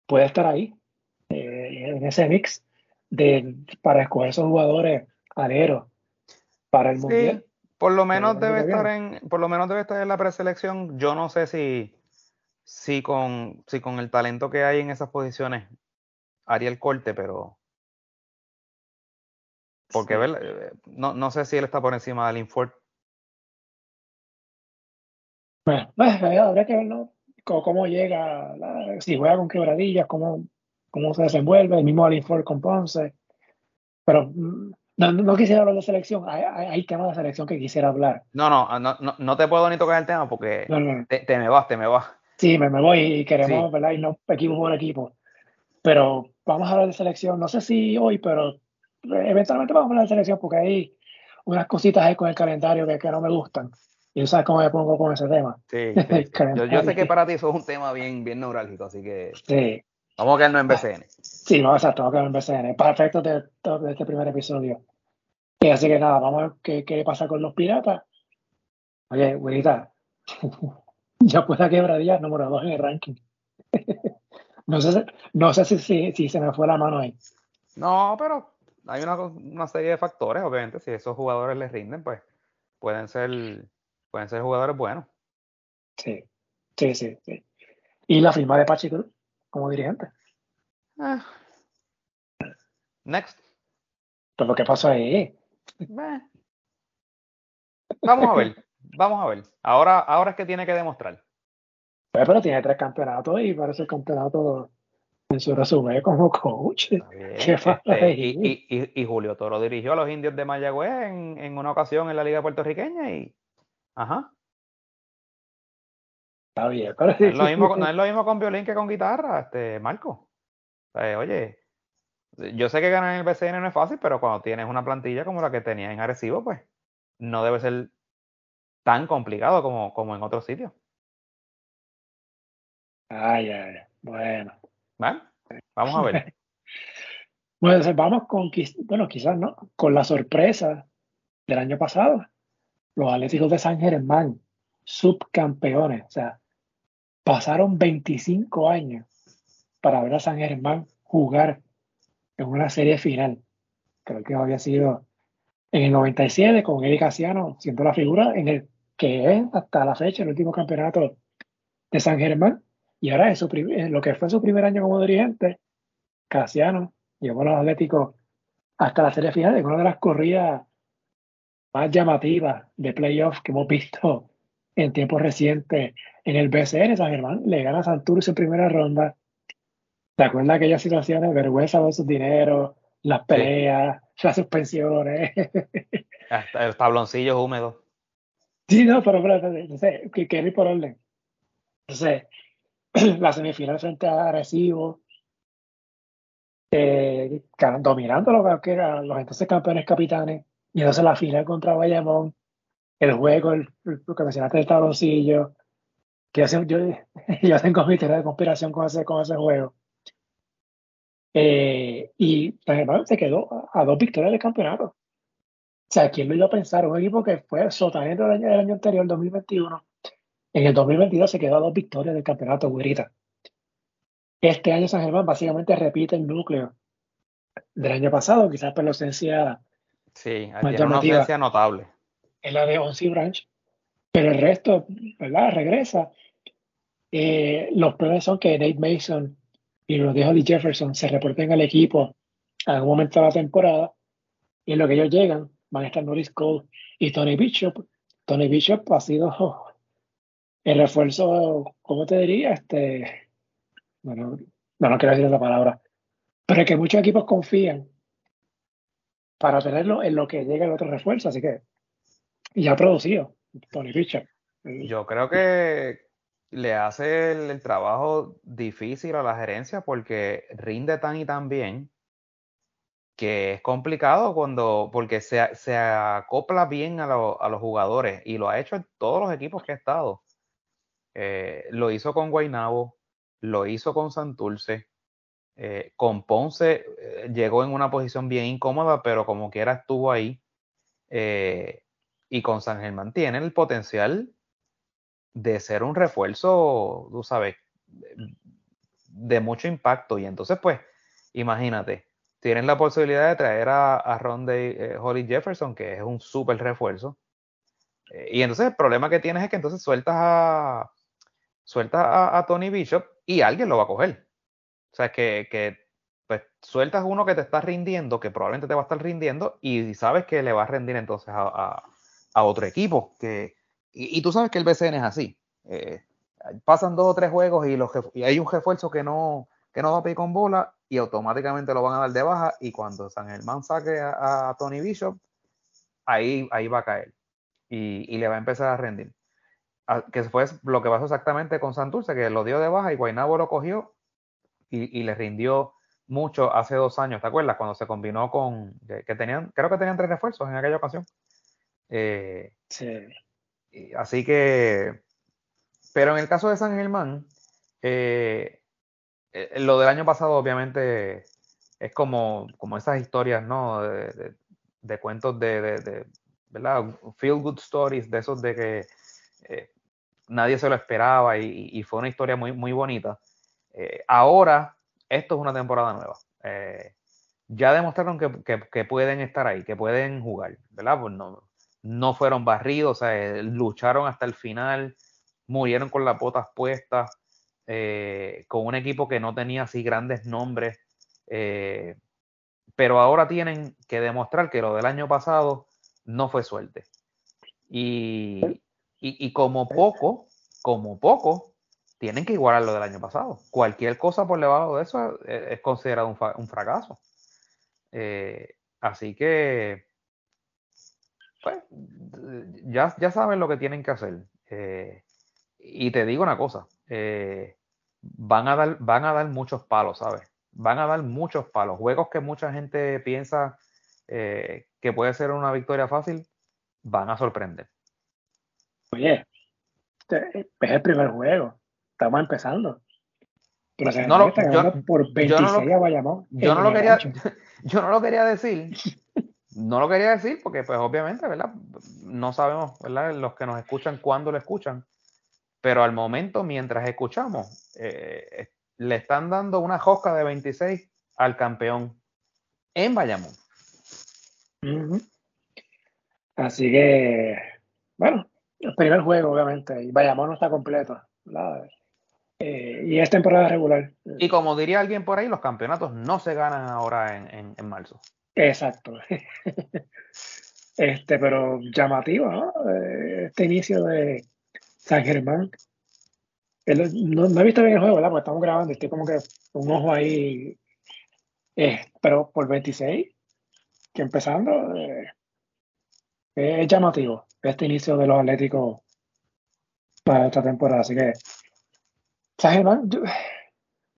puede estar ahí, eh, en ese mix de, para escoger esos jugadores aleros para el Mundial. Por lo menos debe estar en, por lo menos debe estar en la preselección. Yo no sé si, si con, si con el talento que hay en esas posiciones haría el corte, pero porque eh, no, no sé si él está por encima del Infort. Bueno, pues, habría que verlo cómo, llega, si juega con quebradillas, cómo, cómo se desenvuelve, el mismo Alinford con Ponce. Pero mm, no, no, quisiera hablar de selección, hay, hay, temas de selección que quisiera hablar. No, no, no, no, te puedo ni tocar el tema porque te, me vas, te me vas. Sí, me, me voy y queremos, ¿verdad? Y no equipo por equipo. Pero vamos a hablar de selección, no sé si hoy, pero eventualmente vamos a hablar de selección porque hay unas cositas ahí con el calendario que, que no me gustan. Y tú sabes cómo me pongo con ese tema. Sí, yo, yo, sé que para ti eso es un tema bien, bien neurálgico, así que... Sí. Vamos a quedarnos en BCN. Sí, no, exacto, vamos a quedarnos en BCN. Para efectos de, de, este primer episodio. Y así que nada, vamos a ver qué, qué pasa con los piratas. Oye, güerita, ya pueda quebradilla número dos en el ranking. no sé, no sé si, si, si, se me fue la mano ahí. No, pero hay una, una, serie de factores, obviamente. Si esos jugadores les rinden, pues pueden ser, pueden ser jugadores buenos. Sí, sí, sí. sí. ¿Y la firma de Pachi como dirigente? Ah. Next. Pues lo que pasa ahí. Vamos a ver, vamos a ver. Ahora, ahora es que tiene que demostrar. Pues, pero tiene tres campeonatos y parece el campeonato en su resumen como coach. Este, y, Julio Toro dirigió a los indios de Mayagüez en, en, una ocasión en la Liga Puertorriqueña y. Ajá. Está bien, no, es lo mismo, no es lo mismo con violín que con guitarra, este, Marco. oye, yo sé que ganar en el BCN no es fácil, pero cuando tienes una plantilla como la que tenía en Arecibo, pues no debe ser tan complicado como, como en otros sitios. Ay, ay, bueno. Vamos a ver. bueno, vamos con, bueno, quizás no, con la sorpresa del año pasado. Los Atléticos de San Germán, subcampeones. O sea, pasaron 25 años para ver a San Germán jugar en una serie final. Creo que había sido en el 97 con Eric Casiano siendo la figura en el que es hasta la fecha el último campeonato de San Germán. Y ahora es lo que fue su primer año como dirigente, Casiano llevó a los Atléticos hasta la serie final, en una de las corridas más llamativas de playoff que hemos visto en tiempos recientes en el BCN. San Germán le gana a Santurce en primera ronda. ¿Te acuerdas de aquellas situaciones? Vergüenza de sus dinero, las peleas, las suspensiones. Hasta el tabloncillos húmedos. Sí, no, pero, pero no sé, que, que ir por orden. Entonces, la semifinal frente a Arecibo, eh, dominando lo que eran los entonces campeones capitanes, y entonces la final contra Bayamón, el juego, el, lo que mencionaste del tabloncillo, que yo, yo, yo tengo mi teoría de conspiración con ese, con ese juego. Eh, y además se quedó a, dos victorias del campeonato. O sea, ¿quién lo iba a pensar? Un equipo que fue sotanero el año, el año anterior, el 2021, en el 2022 se quedó a dos victorias del campeonato, güerita. Este año San Germán básicamente repite el núcleo del año pasado, quizás por la ausencia. Sí, tiene una ausencia notable. En la de Onsi Branch. Pero el resto, ¿verdad? Regresa. Eh, los planes son que Nate Mason y los de Holly Jefferson se reporten al equipo a algún momento de la temporada. Y en lo que ellos llegan, van a estar Norris Cole y Tony Bishop. Tony Bishop ha sido el refuerzo, ¿cómo te diría? Este, bueno, no, no quiero decir la palabra, pero es que muchos equipos confían para tenerlo en lo que llega el otro refuerzo, así que ya ha producido Tony Fischer. Yo creo que le hace el, trabajo difícil a la gerencia porque rinde tan y tan bien que es complicado cuando, porque se, se acopla bien a, a, los jugadores y lo ha hecho en todos los equipos que ha estado. Eh, lo hizo con Guainabo, lo hizo con Santurce, eh, con Ponce eh, llegó en una posición bien incómoda, pero como quiera estuvo ahí. y con San Germán tiene el potencial de ser un refuerzo, tú sabes, de mucho impacto. Y entonces, pues, imagínate, tienen la posibilidad de traer a, a Ronde Holly Jefferson, que es un súper refuerzo. y entonces el problema que tienes es que entonces sueltas a, suelta a, Tony Bishop y alguien lo va a coger. O sea, que, que pues sueltas uno que te está rindiendo, que probablemente te va a estar rindiendo, y sabes que le va a rendir entonces a, otro equipo. Que, y, tú sabes que el BCN es así. Eh, pasan dos o tres juegos y, hay un refuerzo que no, que no va a pedir con bola y automáticamente lo van a dar de baja. Y cuando San Germán saque a, Tony Bishop, ahí, ahí va a caer y le va a empezar a rendir que fue lo que pasó exactamente con Santurce, que lo dio de baja y Guaynabo lo cogió y, le rindió mucho hace dos años, ¿te acuerdas? Cuando se combinó con, que, tenían, creo que tenían tres refuerzos en aquella ocasión. Eh, sí. así que, pero en el caso de San Germán, eh, eh, lo del año pasado obviamente es como, como esas historias, ¿no? De, cuentos de, ¿verdad? Feel good stories, de esos de que eh, nadie se lo esperaba y, fue una historia muy, muy bonita. Eh, ahora, esto es una temporada nueva. ya demostraron que, pueden estar ahí, que pueden jugar, ¿verdad? Pues no, no fueron barridos, o sea, lucharon hasta el final, murieron con las botas puestas. Eh, con un equipo que no tenía así grandes nombres, eh, pero ahora tienen que demostrar que lo del año pasado no fue suerte. Y, como poco, como poco, tienen que igualar lo del año pasado. Cualquier cosa por debajo de eso es, considerado un, fracaso. Eh, así que, pues, ya, ya saben lo que tienen que hacer. y te digo una cosa, van a dar, van a dar muchos palos, ¿sabes? Van a dar muchos palos. Juegos que mucha gente piensa eh, que puede ser una victoria fácil, van a sorprender. Oye, este es el primer juego. Estamos empezando. no lo, yo, por 26 no lo, yo no lo quería, yo no lo quería decir. No lo quería decir porque, pues, obviamente, ¿verdad? No sabemos, ¿verdad? Los que nos escuchan, cuándo lo escuchan. Pero al momento, mientras escuchamos, eh, le están dando una josca de 26 al campeón en Bayamón. Así que, bueno, el primer juego, obviamente, y Bayamón no está completo. Eh, y es temporada regular. Y como diría alguien por ahí, los campeonatos no se ganan ahora en, en marzo. Exacto. este, pero llamativo, ¿no? Eh, este inicio de, San Germán. no, no, he visto bien el juego, ¿verdad? Porque estamos grabando, estoy como que un ojo ahí. Eh, pero por 26, que empezando, eh, es llamativo este inicio de los Atléticos para esta temporada. Así que, Germán,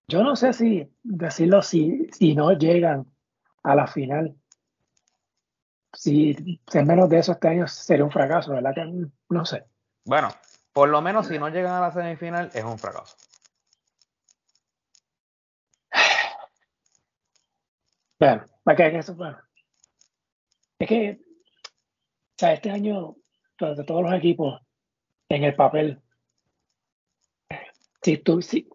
yo, no sé si decirlo si, si no llegan a la final. Si, es menos de eso este año sería un fracaso, ¿verdad? Que no sé. Bueno, por lo menos si no llegan a la semifinal es un fracaso. Bueno, que eso, bueno. Es que, sea, este año, de todos los equipos, en el papel, si tú, si,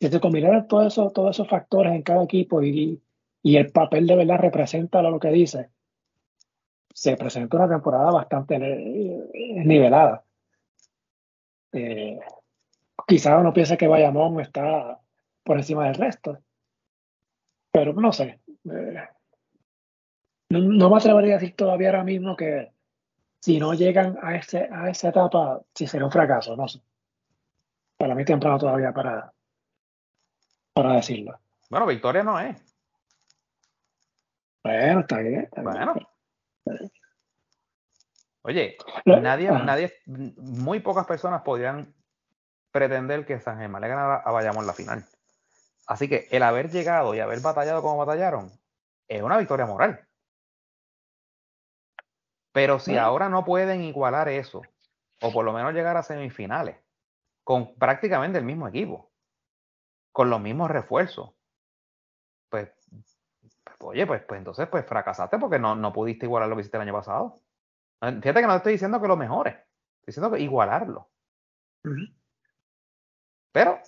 si te todos esos, todos esos factores en cada equipo y, y el papel de verdad representa lo que dice, se presenta una temporada bastante nivelada. Eh, quizá uno piensa que Bayamón está por encima del resto, pero no sé. Eh, no, me atrevería a decir todavía ahora mismo que si no llegan a, ese, a esa etapa, si será un fracaso, no sé. Para mí temprano todavía para, para decirlo. Bueno, victoria no es. Bueno, está bien. bueno. Oye, nadie, nadie, muy pocas personas podrían pretender que San Germán le ganara a Bayamón la final. Así que el haber llegado y haber batallado como batallaron es una victoria moral. Pero si ahora no pueden igualar eso, o por lo menos llegar a semifinales, con prácticamente el mismo equipo, con los mismos refuerzos, pues, pues oye, pues, pues entonces pues fracasaste porque no, no pudiste igualar lo que hiciste el año pasado. Fíjate que no estoy diciendo que lo mejores, estoy diciendo que igualarlo. Pero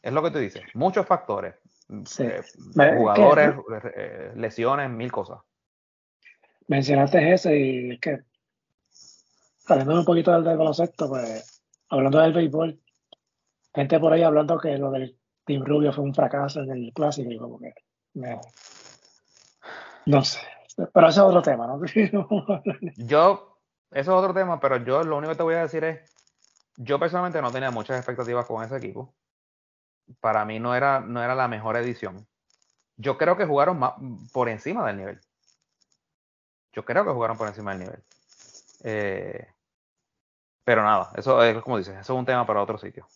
es lo que tú dices, muchos factores. Eh, jugadores, eh, lesiones, mil cosas. Mencionaste ese y es que, hablando un poquito del, baloncesto, pues, hablando del béisbol, gente por ahí hablando que lo del Team Rubio fue un fracaso en el clásico y como que, no sé, pero ese es otro tema, ¿no? yo eso es otro tema, pero yo lo único que te voy a decir es, yo personalmente no tenía muchas expectativas con ese equipo. Para mí no era, no era la mejor edición. Yo creo que jugaron más, por encima del nivel. Yo creo que jugaron por encima del nivel. Eh, pero nada, eso es como dices, eso es un tema para otro sitio.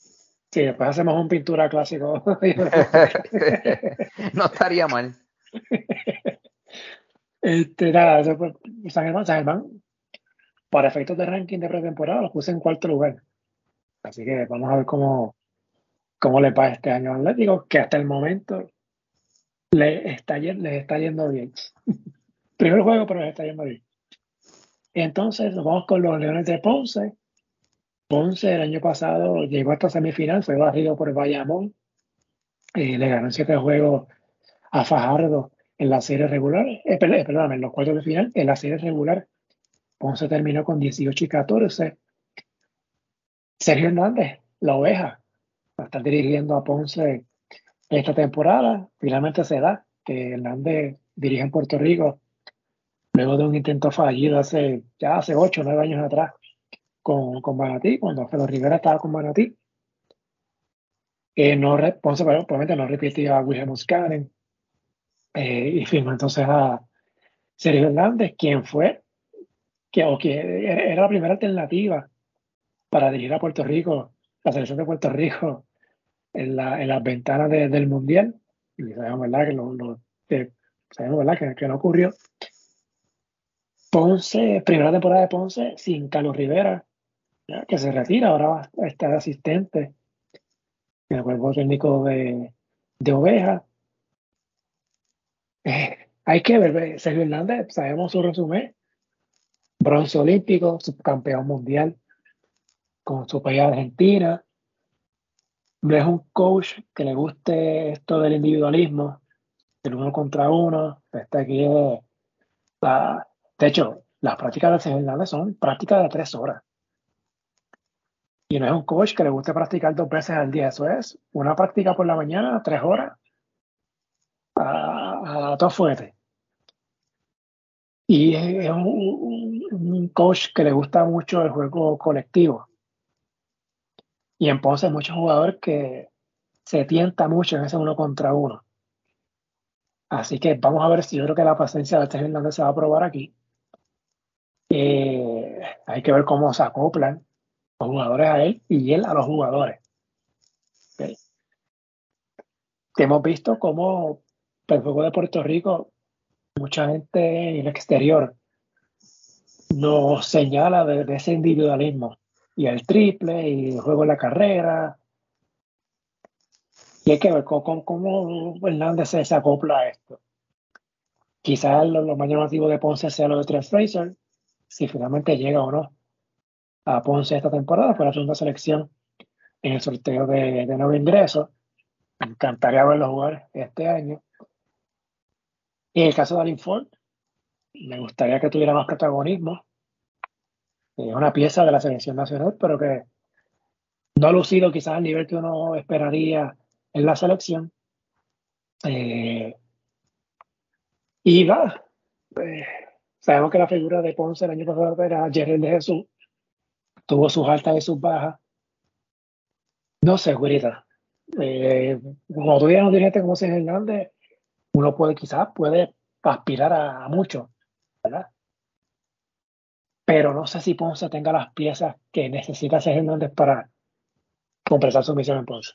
Sí, después hacemos un pintura clásico. no estaría mal. Este, nada, eso fue San Germán, San Germán para efectos de ranking de pretemporada, los puse en cuarto lugar. Así que vamos a ver cómo, cómo le va este año al Atlético, que hasta el momento le está, le está yendo bien. Primer juego, le está yendo bien. Entonces, nos vamos con los Leones de Ponce. Ponce el año pasado llegó hasta semifinal, fue barrido por Bayamón. Eh, le ganó siete juegos a Fajardo en la serie regular, eh, perdón, en los cuartos de final, en la serie regular. Ponce terminó con 18 y 14. Sergio Hernández, la oveja, va a estar dirigiendo a Ponce esta temporada. Finalmente se da que Hernández dirige en Puerto Rico luego de un intento fallido hace ya hace 8 o 9 años atrás con, con Manatí, cuando Alfredo Rivera estaba con Manatí. Eh, no, Ponce probablemente no repitió a William Muscaren eh, y firmó entonces a Sergio Hernández, quien fue, que, o que era la primera alternativa para dirigir a Puerto Rico, la selección de Puerto Rico en, la, en las ventanas del Mundial. Y sabemos, ¿verdad? Que, lo, sabemos, ¿verdad? Que, que, no ocurrió. Ponce, primera temporada de Ponce sin Carlos Rivera, que se retira, ahora va a estar asistente en el cuerpo técnico de, de Oveja. Eh, hay que ver, Sergio Hernández, sabemos su resumen, bronce olímpico, subcampeón mundial con su país Argentina. No es un coach que le guste esto del individualismo, del uno contra uno. Este aquí es la, de hecho, las prácticas de Hernández son prácticas de tres horas. Y no es un coach que le guste practicar dos veces al día. Eso es una práctica por la mañana, tres horas, a, a todo fuerte. Y es un, coach que le gusta mucho el juego colectivo. Y en Ponce hay muchos jugadores que se tienta mucho en ese uno contra uno. Así que vamos a ver si yo creo que la paciencia de este Hernández se va a probar aquí. Eh, hay que ver cómo se acoplan los jugadores a él y él a los jugadores. hemos visto cómo el juego de Puerto Rico, mucha gente en el exterior nos señala de, ese individualismo y el triple y el juego en la carrera. Y hay que ver cómo, cómo Hernández se, acopla a esto. Quizás lo, más llamativo de Ponce sea lo de Trent Fraser, si finalmente llega o no a Ponce esta temporada, fue la segunda selección en el sorteo de, nuevo ingreso. Me encantaría verlo jugar este año. Y en el caso de Alin Ford, me gustaría que tuviera más protagonismo. Es una pieza de la selección nacional, pero que no ha lucido quizás al nivel que uno esperaría en la selección. Eh, y va, eh, sabemos que la figura de Ponce el año pasado era Jerry de Jesús, tuvo sus altas y sus bajas. No sé, güerita. Eh, como tú ya no dirigente como Sergio Hernández, uno puede quizás puede aspirar a, mucho, ¿verdad? Pero no sé si Ponce tenga las piezas que necesita Sergio Hernández para completar su misión en Ponce.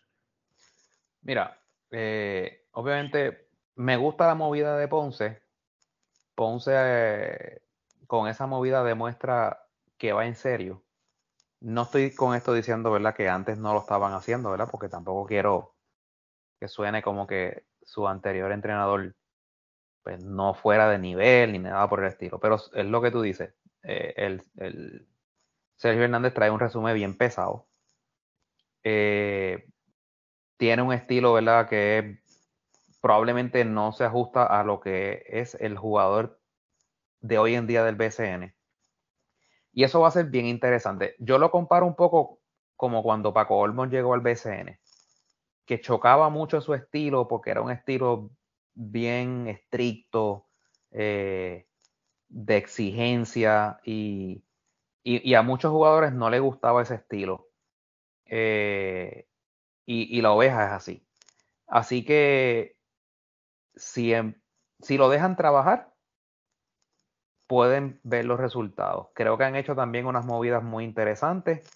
Mira, eh, obviamente me gusta la movida de Ponce. Ponce eh, con esa movida demuestra que va en serio no estoy con esto diciendo, ¿verdad? Que antes no lo estaban haciendo, ¿verdad? Porque tampoco quiero que suene como que su anterior entrenador pues, no fuera de nivel ni nada por el estilo. Pero es lo que tú dices. Eh, el, Sergio Hernández trae un resumen bien pesado. Eh, tiene un estilo, ¿verdad? Que probablemente no se ajusta a lo que es el jugador de hoy en día del BCN. Y eso va a ser bien interesante. Yo lo comparo un poco como cuando Paco Olmos llegó al BCN, que chocaba mucho su estilo porque era un estilo bien estricto, eh, de exigencia y, a muchos jugadores no le gustaba ese estilo. Eh, y, la oveja es así. Así que si, si lo dejan trabajar, pueden ver los resultados. Creo que han hecho también unas movidas muy interesantes.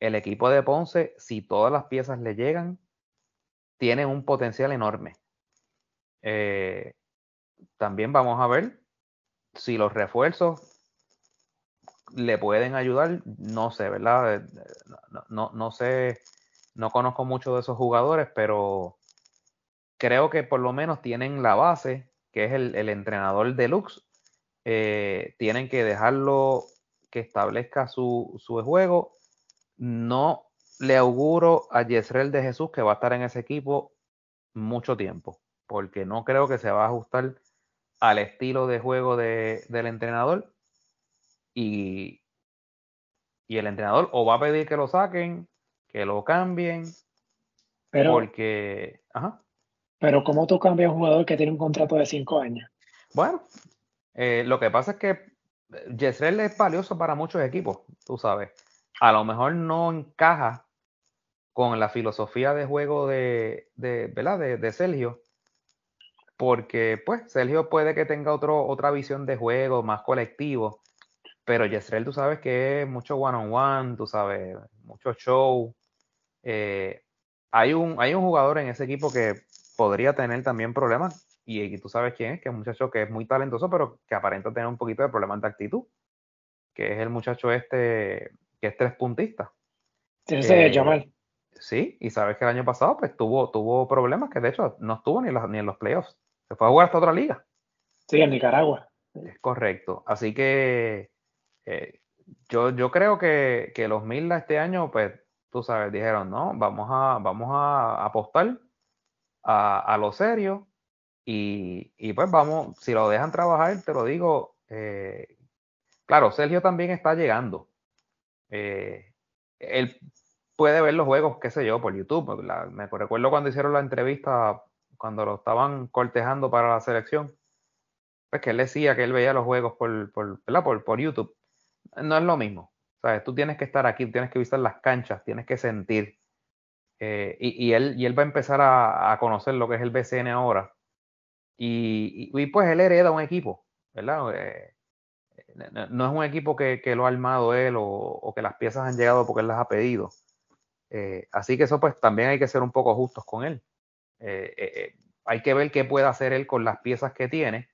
El equipo de Ponce, si todas las piezas le llegan, tienen un potencial enorme. Eh, también vamos a ver si los refuerzos le pueden ayudar. No sé, ¿verdad? Eh, no, no, no sé no conozco mucho de esos jugadores, pero creo que por lo menos tienen la base, que es el, entrenador deluxe. Eh, tienen que dejarlo que establezca su, su juego. No le auguro a Yesrel de Jesús que va a estar en ese equipo mucho tiempo, porque no creo que se va a ajustar al estilo de juego de, del entrenador. Y, y el entrenador o va a pedir que lo saquen, que lo cambien, pero, porque... Ajá. Pero ¿cómo tú cambias un jugador que tiene un contrato de cinco años? Bueno, eh, lo que pasa es que Yesrel es valioso para muchos equipos, tú sabes. A lo mejor no encaja con la filosofía de juego de, de ¿verdad? De, Sergio, porque pues Sergio puede que tenga otro, otra visión de juego más colectivo, pero Yesrel tú sabes que es mucho one on one, tú sabes, mucho show. Eh, hay, un, hay un jugador en ese equipo que podría tener también problemas y, tú sabes quién es, que es un muchacho que es muy talentoso, pero que aparenta tener un poquito de problemas de actitud, que es el muchacho este, que es tres puntista. Sí, eh, Jamal. Sí, y sabes que el año pasado pues tuvo, tuvo problemas que de hecho no estuvo ni, ni en los playoffs. Se fue a jugar hasta otra liga. Sí, en Nicaragua. Es correcto. Así que eh, yo, yo creo que, que los Milda este año, pues, tú sabes, dijeron, no, vamos a, vamos a apostar a, lo serio y, pues vamos, si lo dejan trabajar, te lo digo, eh, claro, Sergio también está llegando. Eh, él puede ver los juegos, qué sé yo, por YouTube. me recuerdo cuando hicieron la entrevista, cuando lo estaban cortejando para la selección, pues que él decía que él veía los juegos por, por, por, por YouTube. No es lo mismo. ¿sabes? Tú tienes que estar aquí, tienes que visitar las canchas, tienes que sentir. Eh, y, él, y él va a empezar a, conocer lo que es el BCN ahora y, pues él hereda un equipo, ¿verdad? Eh, no, es un equipo que, lo ha armado él o, que las piezas han llegado porque él las ha pedido. Eh, así que eso pues también hay que ser un poco justos con él. Hay que ver qué puede hacer él con las piezas que tiene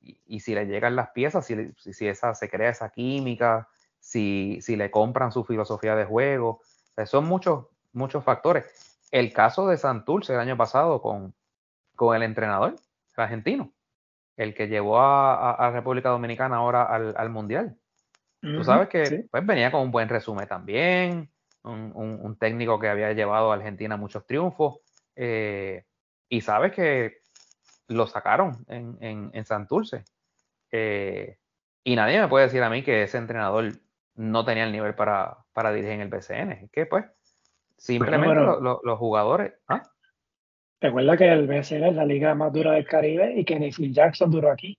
y, si le llegan las piezas, si, si, esa, se crea esa química, si le compran su filosofía de juego. son muchos, muchos factores. El caso de Santurce el año pasado con, con el entrenador argentino, el que llevó a, República Dominicana ahora al, Mundial. Tú sabes que pues, venía con un buen resumen también, un, técnico que había llevado a Argentina muchos triunfos, eh, y sabes que lo sacaron en, en, Santurce. Eh, y nadie me puede decir a mí que ese entrenador no tenía el nivel para, para dirigir en el BCN. que pues simplemente los jugadores. ¿ah? Recuerda que el BCN es la liga más dura del Caribe y que Phil Jackson duró aquí.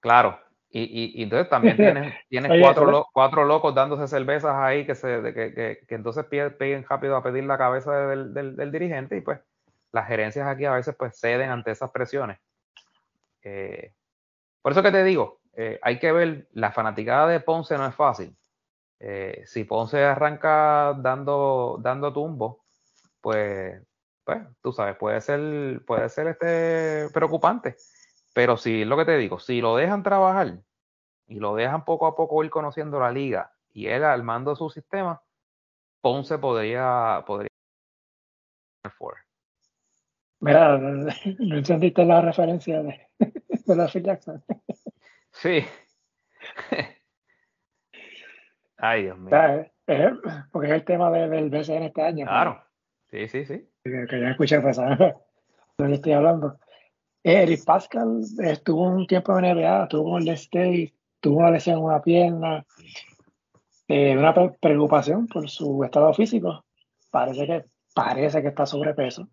Claro, y, y, entonces también tienes, tienes cuatro, cuatro, locos dándose cervezas ahí que, se, que, que, que entonces peguen rápido a pedir la cabeza del, del, dirigente y pues las gerencias aquí a veces pues ceden ante esas presiones. Eh, por eso que te digo, eh, hay que ver, la fanaticada de Ponce no es fácil. Eh, si Ponce arranca dando, dando tumbo, pues pues, tú sabes, puede ser, puede ser este preocupante. Pero si lo que te digo, si lo dejan trabajar y lo dejan poco a poco ir conociendo la liga y él armando su sistema, Ponce podría, podría Mira, no entendiste la referencia de, de la Jackson. Sí. Ay, Dios mío. porque es el tema del BCN este año. Claro. Sí, sí, sí que, ya escuché pasar, no le estoy hablando. Eric Pascal estuvo un tiempo en NBA, estuvo en el State, tuvo una lesión en una pierna, eh, una preocupación por su estado físico. Parece que, parece que está sobrepeso.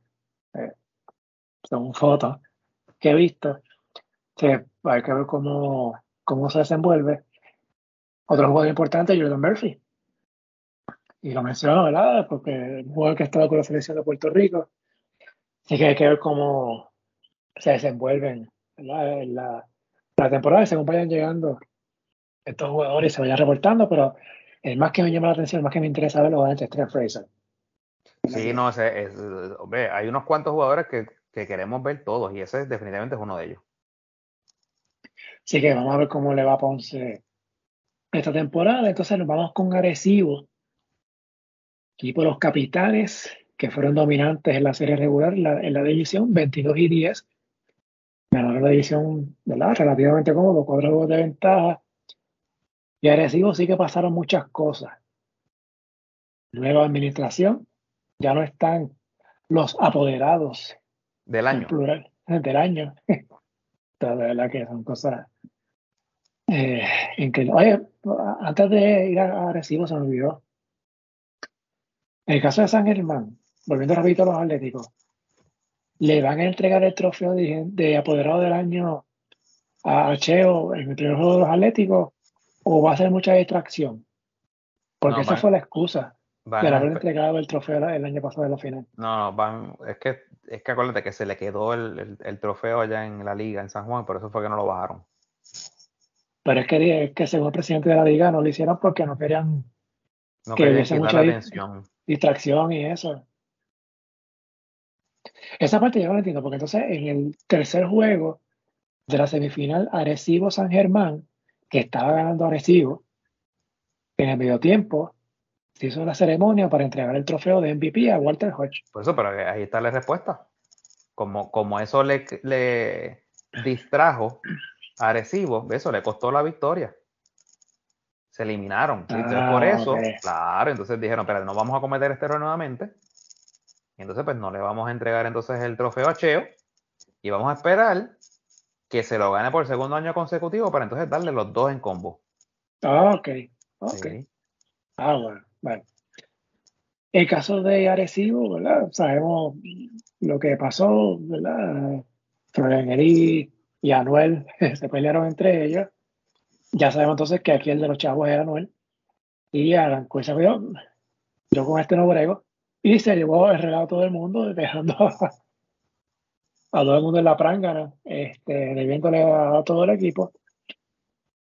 Eh, son fotos que he visto. hay que ver cómo, cómo se desenvuelve. Otro jugador importante, Jordan Murphy. Y lo menciono, ¿verdad? Porque es un jugador que estaba con la selección de Puerto Rico. Así que hay que ver cómo se desenvuelven en la, la temporada y según vayan llegando estos jugadores se vayan reportando, pero el más que me llama la atención, el más que me interesa ver lo es Trent Fraser. Sí, no, ese, es, hombre, hay unos cuantos jugadores que, que, queremos ver todos y ese definitivamente es uno de ellos. Así que vamos a ver cómo le va a Ponce esta temporada. Entonces nos vamos con Arecibo, equipo los capitanes, que fueron dominantes en la serie regular, en la división, 22 y 10. Ganaron la división, ¿verdad? Relativamente cómodo, cuatro juegos de ventaja. Y Arecibo sí que pasaron muchas cosas. Nueva administración, ya no están los apoderados del año. Plural, del año. de verdad que son cosas eh, increíbles. Oye, antes de ir a Arecibo se me olvidó. En el caso de San Germán, volviendo rapidito a los atléticos, ¿le van a entregar el trofeo de, apoderado del año a Cheo en el primer juego de los atléticos o va a ser mucha distracción? Porque esa fue la excusa de haber entregado el trofeo el año pasado de la final. No, no, van, es que es que acuérdate que se le quedó el, el, trofeo allá en la liga, en San Juan, por eso fue que no lo bajaron. Pero es que, que según el presidente de la liga no lo hicieron porque no querían que hubiese mucha distracción y eso. Esa parte yo no la entiendo, porque entonces en el tercer juego de la semifinal Arecibo-San Germán, que estaba ganando Arecibo, en el medio tiempo, se hizo la ceremonia para entregar el trofeo de MVP a Walter Hodge. Por eso, pero ahí está la respuesta. Como, como eso le, le distrajo Arecibo, eso le costó la victoria. Se eliminaron. Ah, por eso, claro, entonces dijeron, pero no vamos a cometer este error nuevamente. Y entonces, pues no le vamos a entregar entonces el trofeo a Cheo y vamos a esperar que se lo gane por el segundo año consecutivo para entonces darle los dos en combo. Ah, ok. Ok. Ah, bueno. Bueno, el caso de Arecibo, ¿verdad? Sabemos lo que pasó, ¿verdad? Florian y Anuel se pelearon entre ellos. Ya sabemos entonces que aquí el de los chavos era Anuel. Y arrancó ese video, yo con este no. Y se llevó el relato a todo el mundo, dejando a, todo el mundo en la prángana, este, debiéndole a, todo el equipo.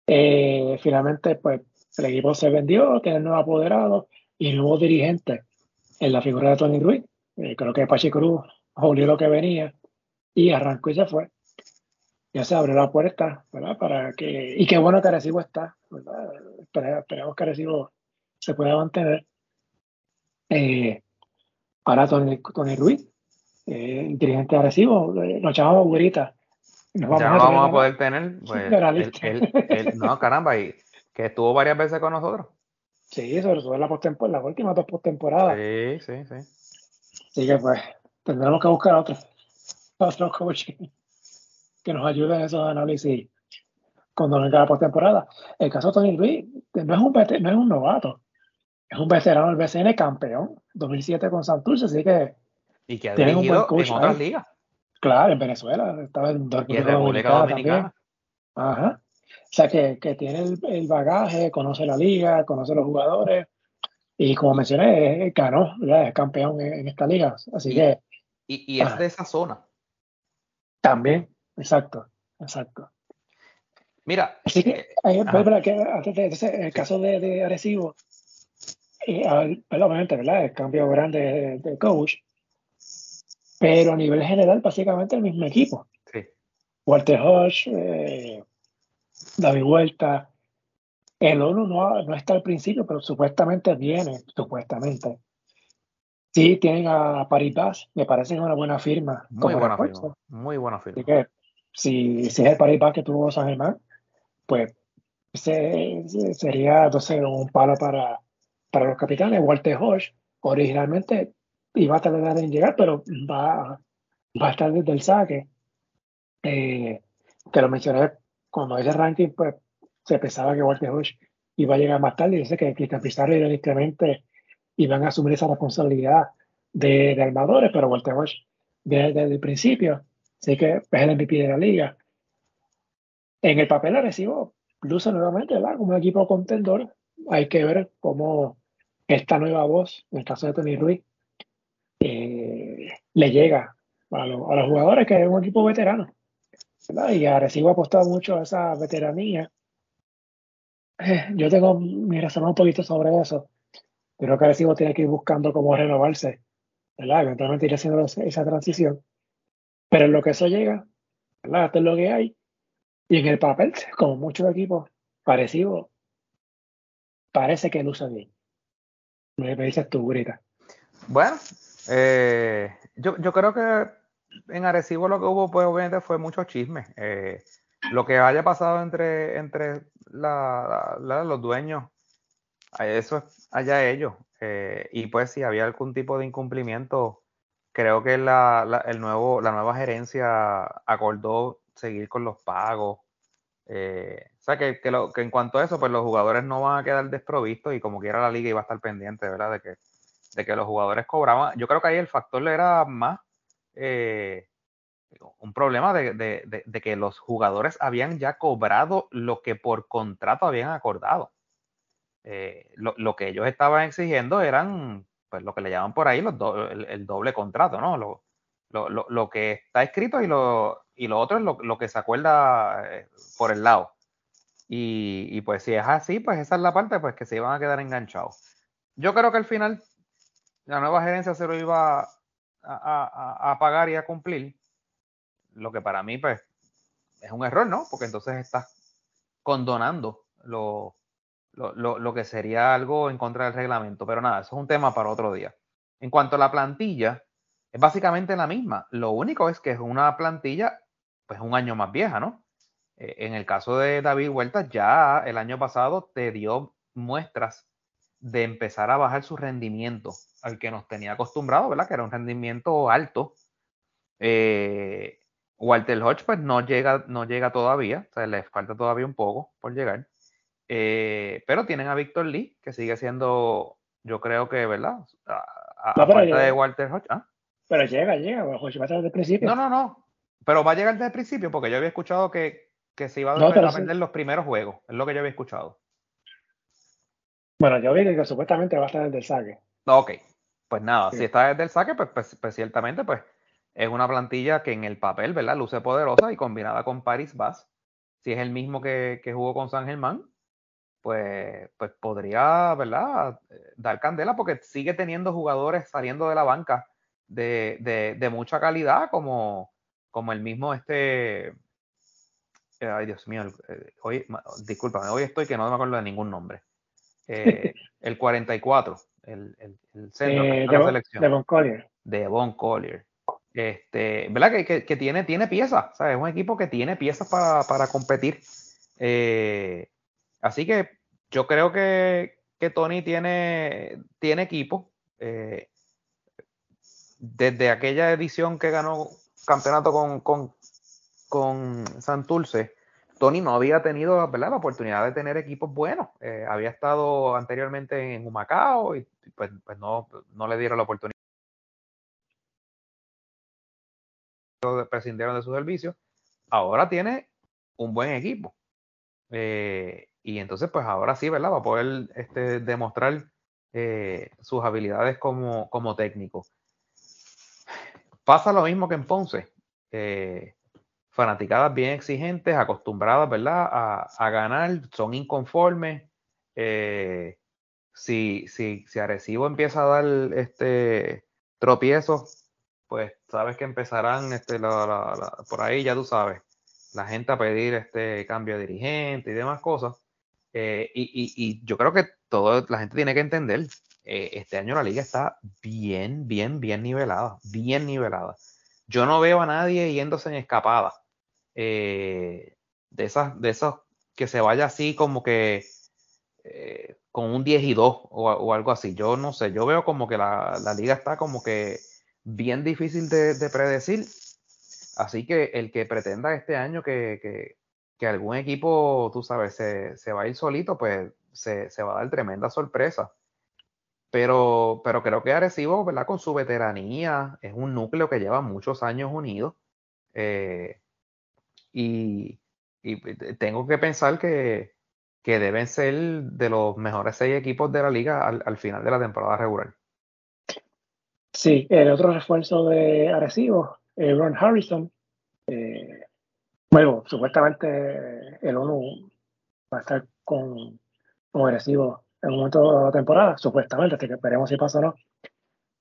Eh, finalmente, pues el equipo se vendió, tiene nuevo apoderado y nuevo dirigente en la figura de Tony Ruiz. Eh, creo que Pachi Cruz olió lo que venía y arrancó y se fue. Ya se abrió la puerta, ¿verdad? Para que, y qué bueno que Arecibo está, ¿verdad? Esperemos que Arecibo se pueda mantener. Eh, ahora Tony, Tony Ruiz, eh, dirigente de Arecibo, nos llamamos Güerita. ya no vamos a poder tener, pues, no, caramba, y que estuvo varias veces con nosotros. Sí, sobre todo en la postemporada, las últimas dos postemporadas. Sí, sí, sí. Así que pues tendremos que buscar otro, otro coach que nos ayude en esos análisis cuando venga la postemporada. El caso de Tony Luis no es un, no es un novato, es un veterano del BCN campeón, 2007 con Santurce, así que y que ha dirigido en otras ligas. Claro, en Venezuela, estaba en, República Dominicana. Ajá. O sea, que, que tiene el, bagaje, conoce la liga, conoce los jugadores y como mencioné, ganó, es campeón en, esta liga. Así que... Y, y es de esa zona. También, exacto, exacto. Mira. Así que, eh, en el caso de, de Arecibo, eh, obviamente, ¿verdad? El cambio grande de, coach, pero a nivel general, básicamente el mismo equipo. Sí. Walter Hodge, eh, David Vuelta. El ONU no, no está al principio, pero supuestamente viene, supuestamente. Sí, tienen a Paribas, me parece una buena firma. Muy buena firma. Muy buena firma. Así que si, si es el Paribas que tuvo San Germán, pues ese, sería entonces un palo para, para los capitanes. Walter Hodge originalmente iba a tardar en llegar, pero va, va a estar desde el saque. Eh, te lo mencioné cuando ese ranking, pues se pensaba que Walter Hodge iba a llegar más tarde. Y dice que Cristian Pizarro Clemente iban a asumir esa responsabilidad de, de armadores, pero Walter Hodge desde, el principio, así que es el MVP de la liga. En el papel recibo luce nuevamente ¿verdad? como un equipo contendor. Hay que ver cómo esta nueva voz, en el caso de Tony Ruiz, eh, le llega a, los jugadores que es un equipo veterano. Y Arecibo ha apostado mucho a esa veteranía. Yo tengo mi razón un poquito sobre eso. Creo que Arecibo tiene que ir buscando cómo renovarse, ¿verdad? Eventualmente ir haciendo esa transición. Pero en lo que eso llega, ¿verdad? Esto es lo que hay. Y en el papel, como muchos equipos parecidos, parece que luce bien. Me, dices tú, Grita. Bueno, eh, yo, yo creo que en Arecibo lo que hubo, pues obviamente fue mucho chisme. Eh, lo que haya pasado entre, entre los dueños, eso es allá ellos. Eh, y pues si había algún tipo de incumplimiento, creo que la, el nuevo, la nueva gerencia acordó seguir con los pagos. Eh, o sea, que, que, lo, que, en cuanto a eso, pues los jugadores no van a quedar desprovistos y como quiera la liga iba a estar pendiente, ¿verdad? De que, de que los jugadores cobraban. Yo creo que ahí el factor era más eh, un problema de, que los jugadores habían ya cobrado lo que por contrato habían acordado. Eh, lo, que ellos estaban exigiendo eran, pues lo que le llaman por ahí los el, doble contrato, ¿no? Lo, lo, que está escrito y lo, y lo otro es lo, que se acuerda eh, por el lado. Y, pues si es así, pues esa es la parte pues que se iban a quedar enganchados. Yo creo que al final la nueva gerencia se lo iba a, pagar y a cumplir, lo que para mí pues es un error, ¿no? Porque entonces estás condonando lo, lo, que sería algo en contra del reglamento. Pero nada, eso es un tema para otro día. En cuanto a la plantilla, es básicamente la misma. Lo único es que es una plantilla, pues un año más vieja, ¿no? Eh, en el caso de David Huerta, ya el año pasado te dio muestras de empezar a bajar su rendimiento al que nos tenía acostumbrado, ¿verdad? Que era un rendimiento alto. Eh, Walter Hodge, pues no llega, no llega todavía, o sea, le falta todavía un poco por llegar. Eh, pero tienen a Víctor Lee, que sigue siendo, yo creo que, ¿verdad? A, de Walter Hodge. ¿ah? Pero llega, llega, Hodge va a desde el principio. No, no, no. Pero va a llegar desde el principio, porque yo había escuchado que, que se iba a, no, vender los primeros juegos. Es lo que yo había escuchado. Bueno, yo vi que supuestamente va a estar desde el saque. Ok, pues nada, si está desde el saque, pues, pues, pues, ciertamente pues es una plantilla que en el papel, ¿verdad? Luce poderosa y combinada con Paris Bass, si es el mismo que, jugó con San Germán, pues, pues podría, ¿verdad? Dar candela porque sigue teniendo jugadores saliendo de la banca de, de, mucha calidad, como, como el mismo este... Ay, Dios mío, eh, hoy, discúlpame, hoy estoy que no me acuerdo de ningún nombre. Eh, el 44, el, el, centro de la selección. De Collier. De Von Collier. Este, ¿Verdad? Que, que, tiene, tiene piezas, ¿sabes? Es un equipo que tiene piezas para, para competir. Eh, así que yo creo que, que Tony tiene, tiene equipo. Eh, desde aquella edición que ganó campeonato con, con, con Santurce, Tony no había tenido la oportunidad de tener equipos buenos. Eh, había estado anteriormente en Humacao y pues, pues no, no, le dieron la oportunidad. Prescindieron de su servicio. Ahora tiene un buen equipo. Eh, y entonces, pues ahora sí, ¿verdad? Va a poder este, demostrar eh, sus habilidades como, como técnico. Pasa lo mismo que en Ponce fanaticadas bien exigentes, acostumbradas, ¿verdad? A, ganar, son inconformes. Eh, si, si, si Arecibo empieza a dar este tropiezos, pues sabes que empezarán este, por ahí, ya tú sabes, la gente a pedir este cambio de dirigente y demás cosas. Eh, y, yo creo que todo, la gente tiene que entender, eh, este año la liga está bien, bien, bien nivelada, bien nivelada. Yo no veo a nadie yéndose en escapada. Eh, de esas, de esos que se vaya así como que con un 10 y 2 o, algo así. Yo no sé, yo veo como que la, liga está como que bien difícil de, predecir. Así que el que pretenda este año que, algún equipo, tú sabes, se, va a ir solito, pues se, va a dar tremenda sorpresa. Pero, pero creo que Arecibo, ¿verdad? Con su veteranía, es un núcleo que lleva muchos años unidos. Eh, y, tengo que pensar que, deben ser de los mejores seis equipos de la liga al, final de la temporada regular. Sí, el otro refuerzo de Arecibo, Ron Harrison. Eh, bueno, supuestamente el ONU va a estar con, con Arecibo en un momento de la temporada, supuestamente, así que esperemos si pasa o no.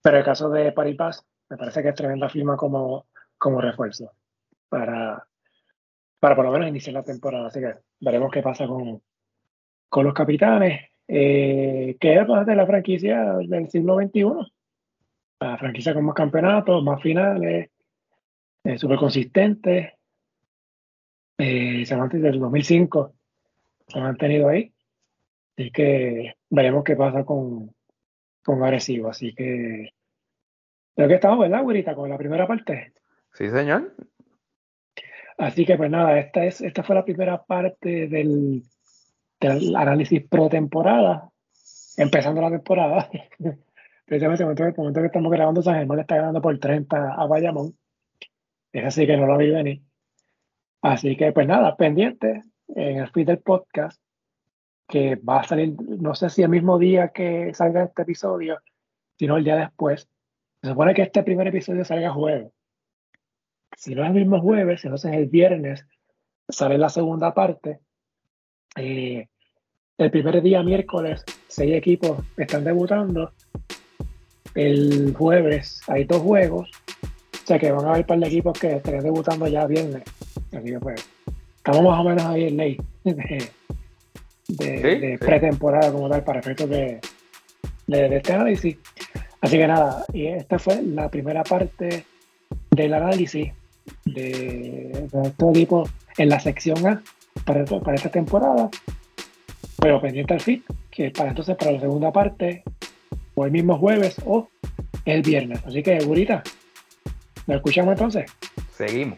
Pero el caso de Paripaz, me parece que es tremenda firma como, como refuerzo para, para por lo menos iniciar la temporada. Así que veremos qué pasa con, con los capitanes. eh, que es de la franquicia del siglo XXI. La franquicia con más campeonatos, más finales, eh, súper consistente. Eh, se han desde el 2005, se han mantenido ahí. Así que veremos qué pasa con, con Agresivo. Así que creo que estamos, ¿verdad, Güerita? Con la primera parte. Sí, señor. Así que pues nada, esta, es, esta fue la primera parte del, del análisis pro temporada, empezando la temporada. Precisamente en el momento que estamos grabando, San Germán está ganando por 30 a Bayamón. Es así que no la vi venir. Así que pues nada, pendiente en el feed del podcast, que va a salir, no sé si el mismo día que salga este episodio, sino el día después. Se supone que este primer episodio salga jueves. Si no es el mismo jueves, entonces el viernes sale la segunda parte. Eh, el primer día, miércoles, seis equipos están debutando. El jueves hay dos juegos. O sea que van a haber un par de equipos que estarán debutando ya viernes. Así que pues, estamos más o menos ahí en ley de, pretemporada como tal para efectos de, de, este análisis. Así que nada, y esta fue la primera parte del análisis de, todo tipo en la sección A para, para esta temporada. Pero pendiente al fit, que para entonces para la segunda parte, o el mismo jueves o el viernes. Así que, Gurita, ¿nos escuchamos entonces? Seguimos.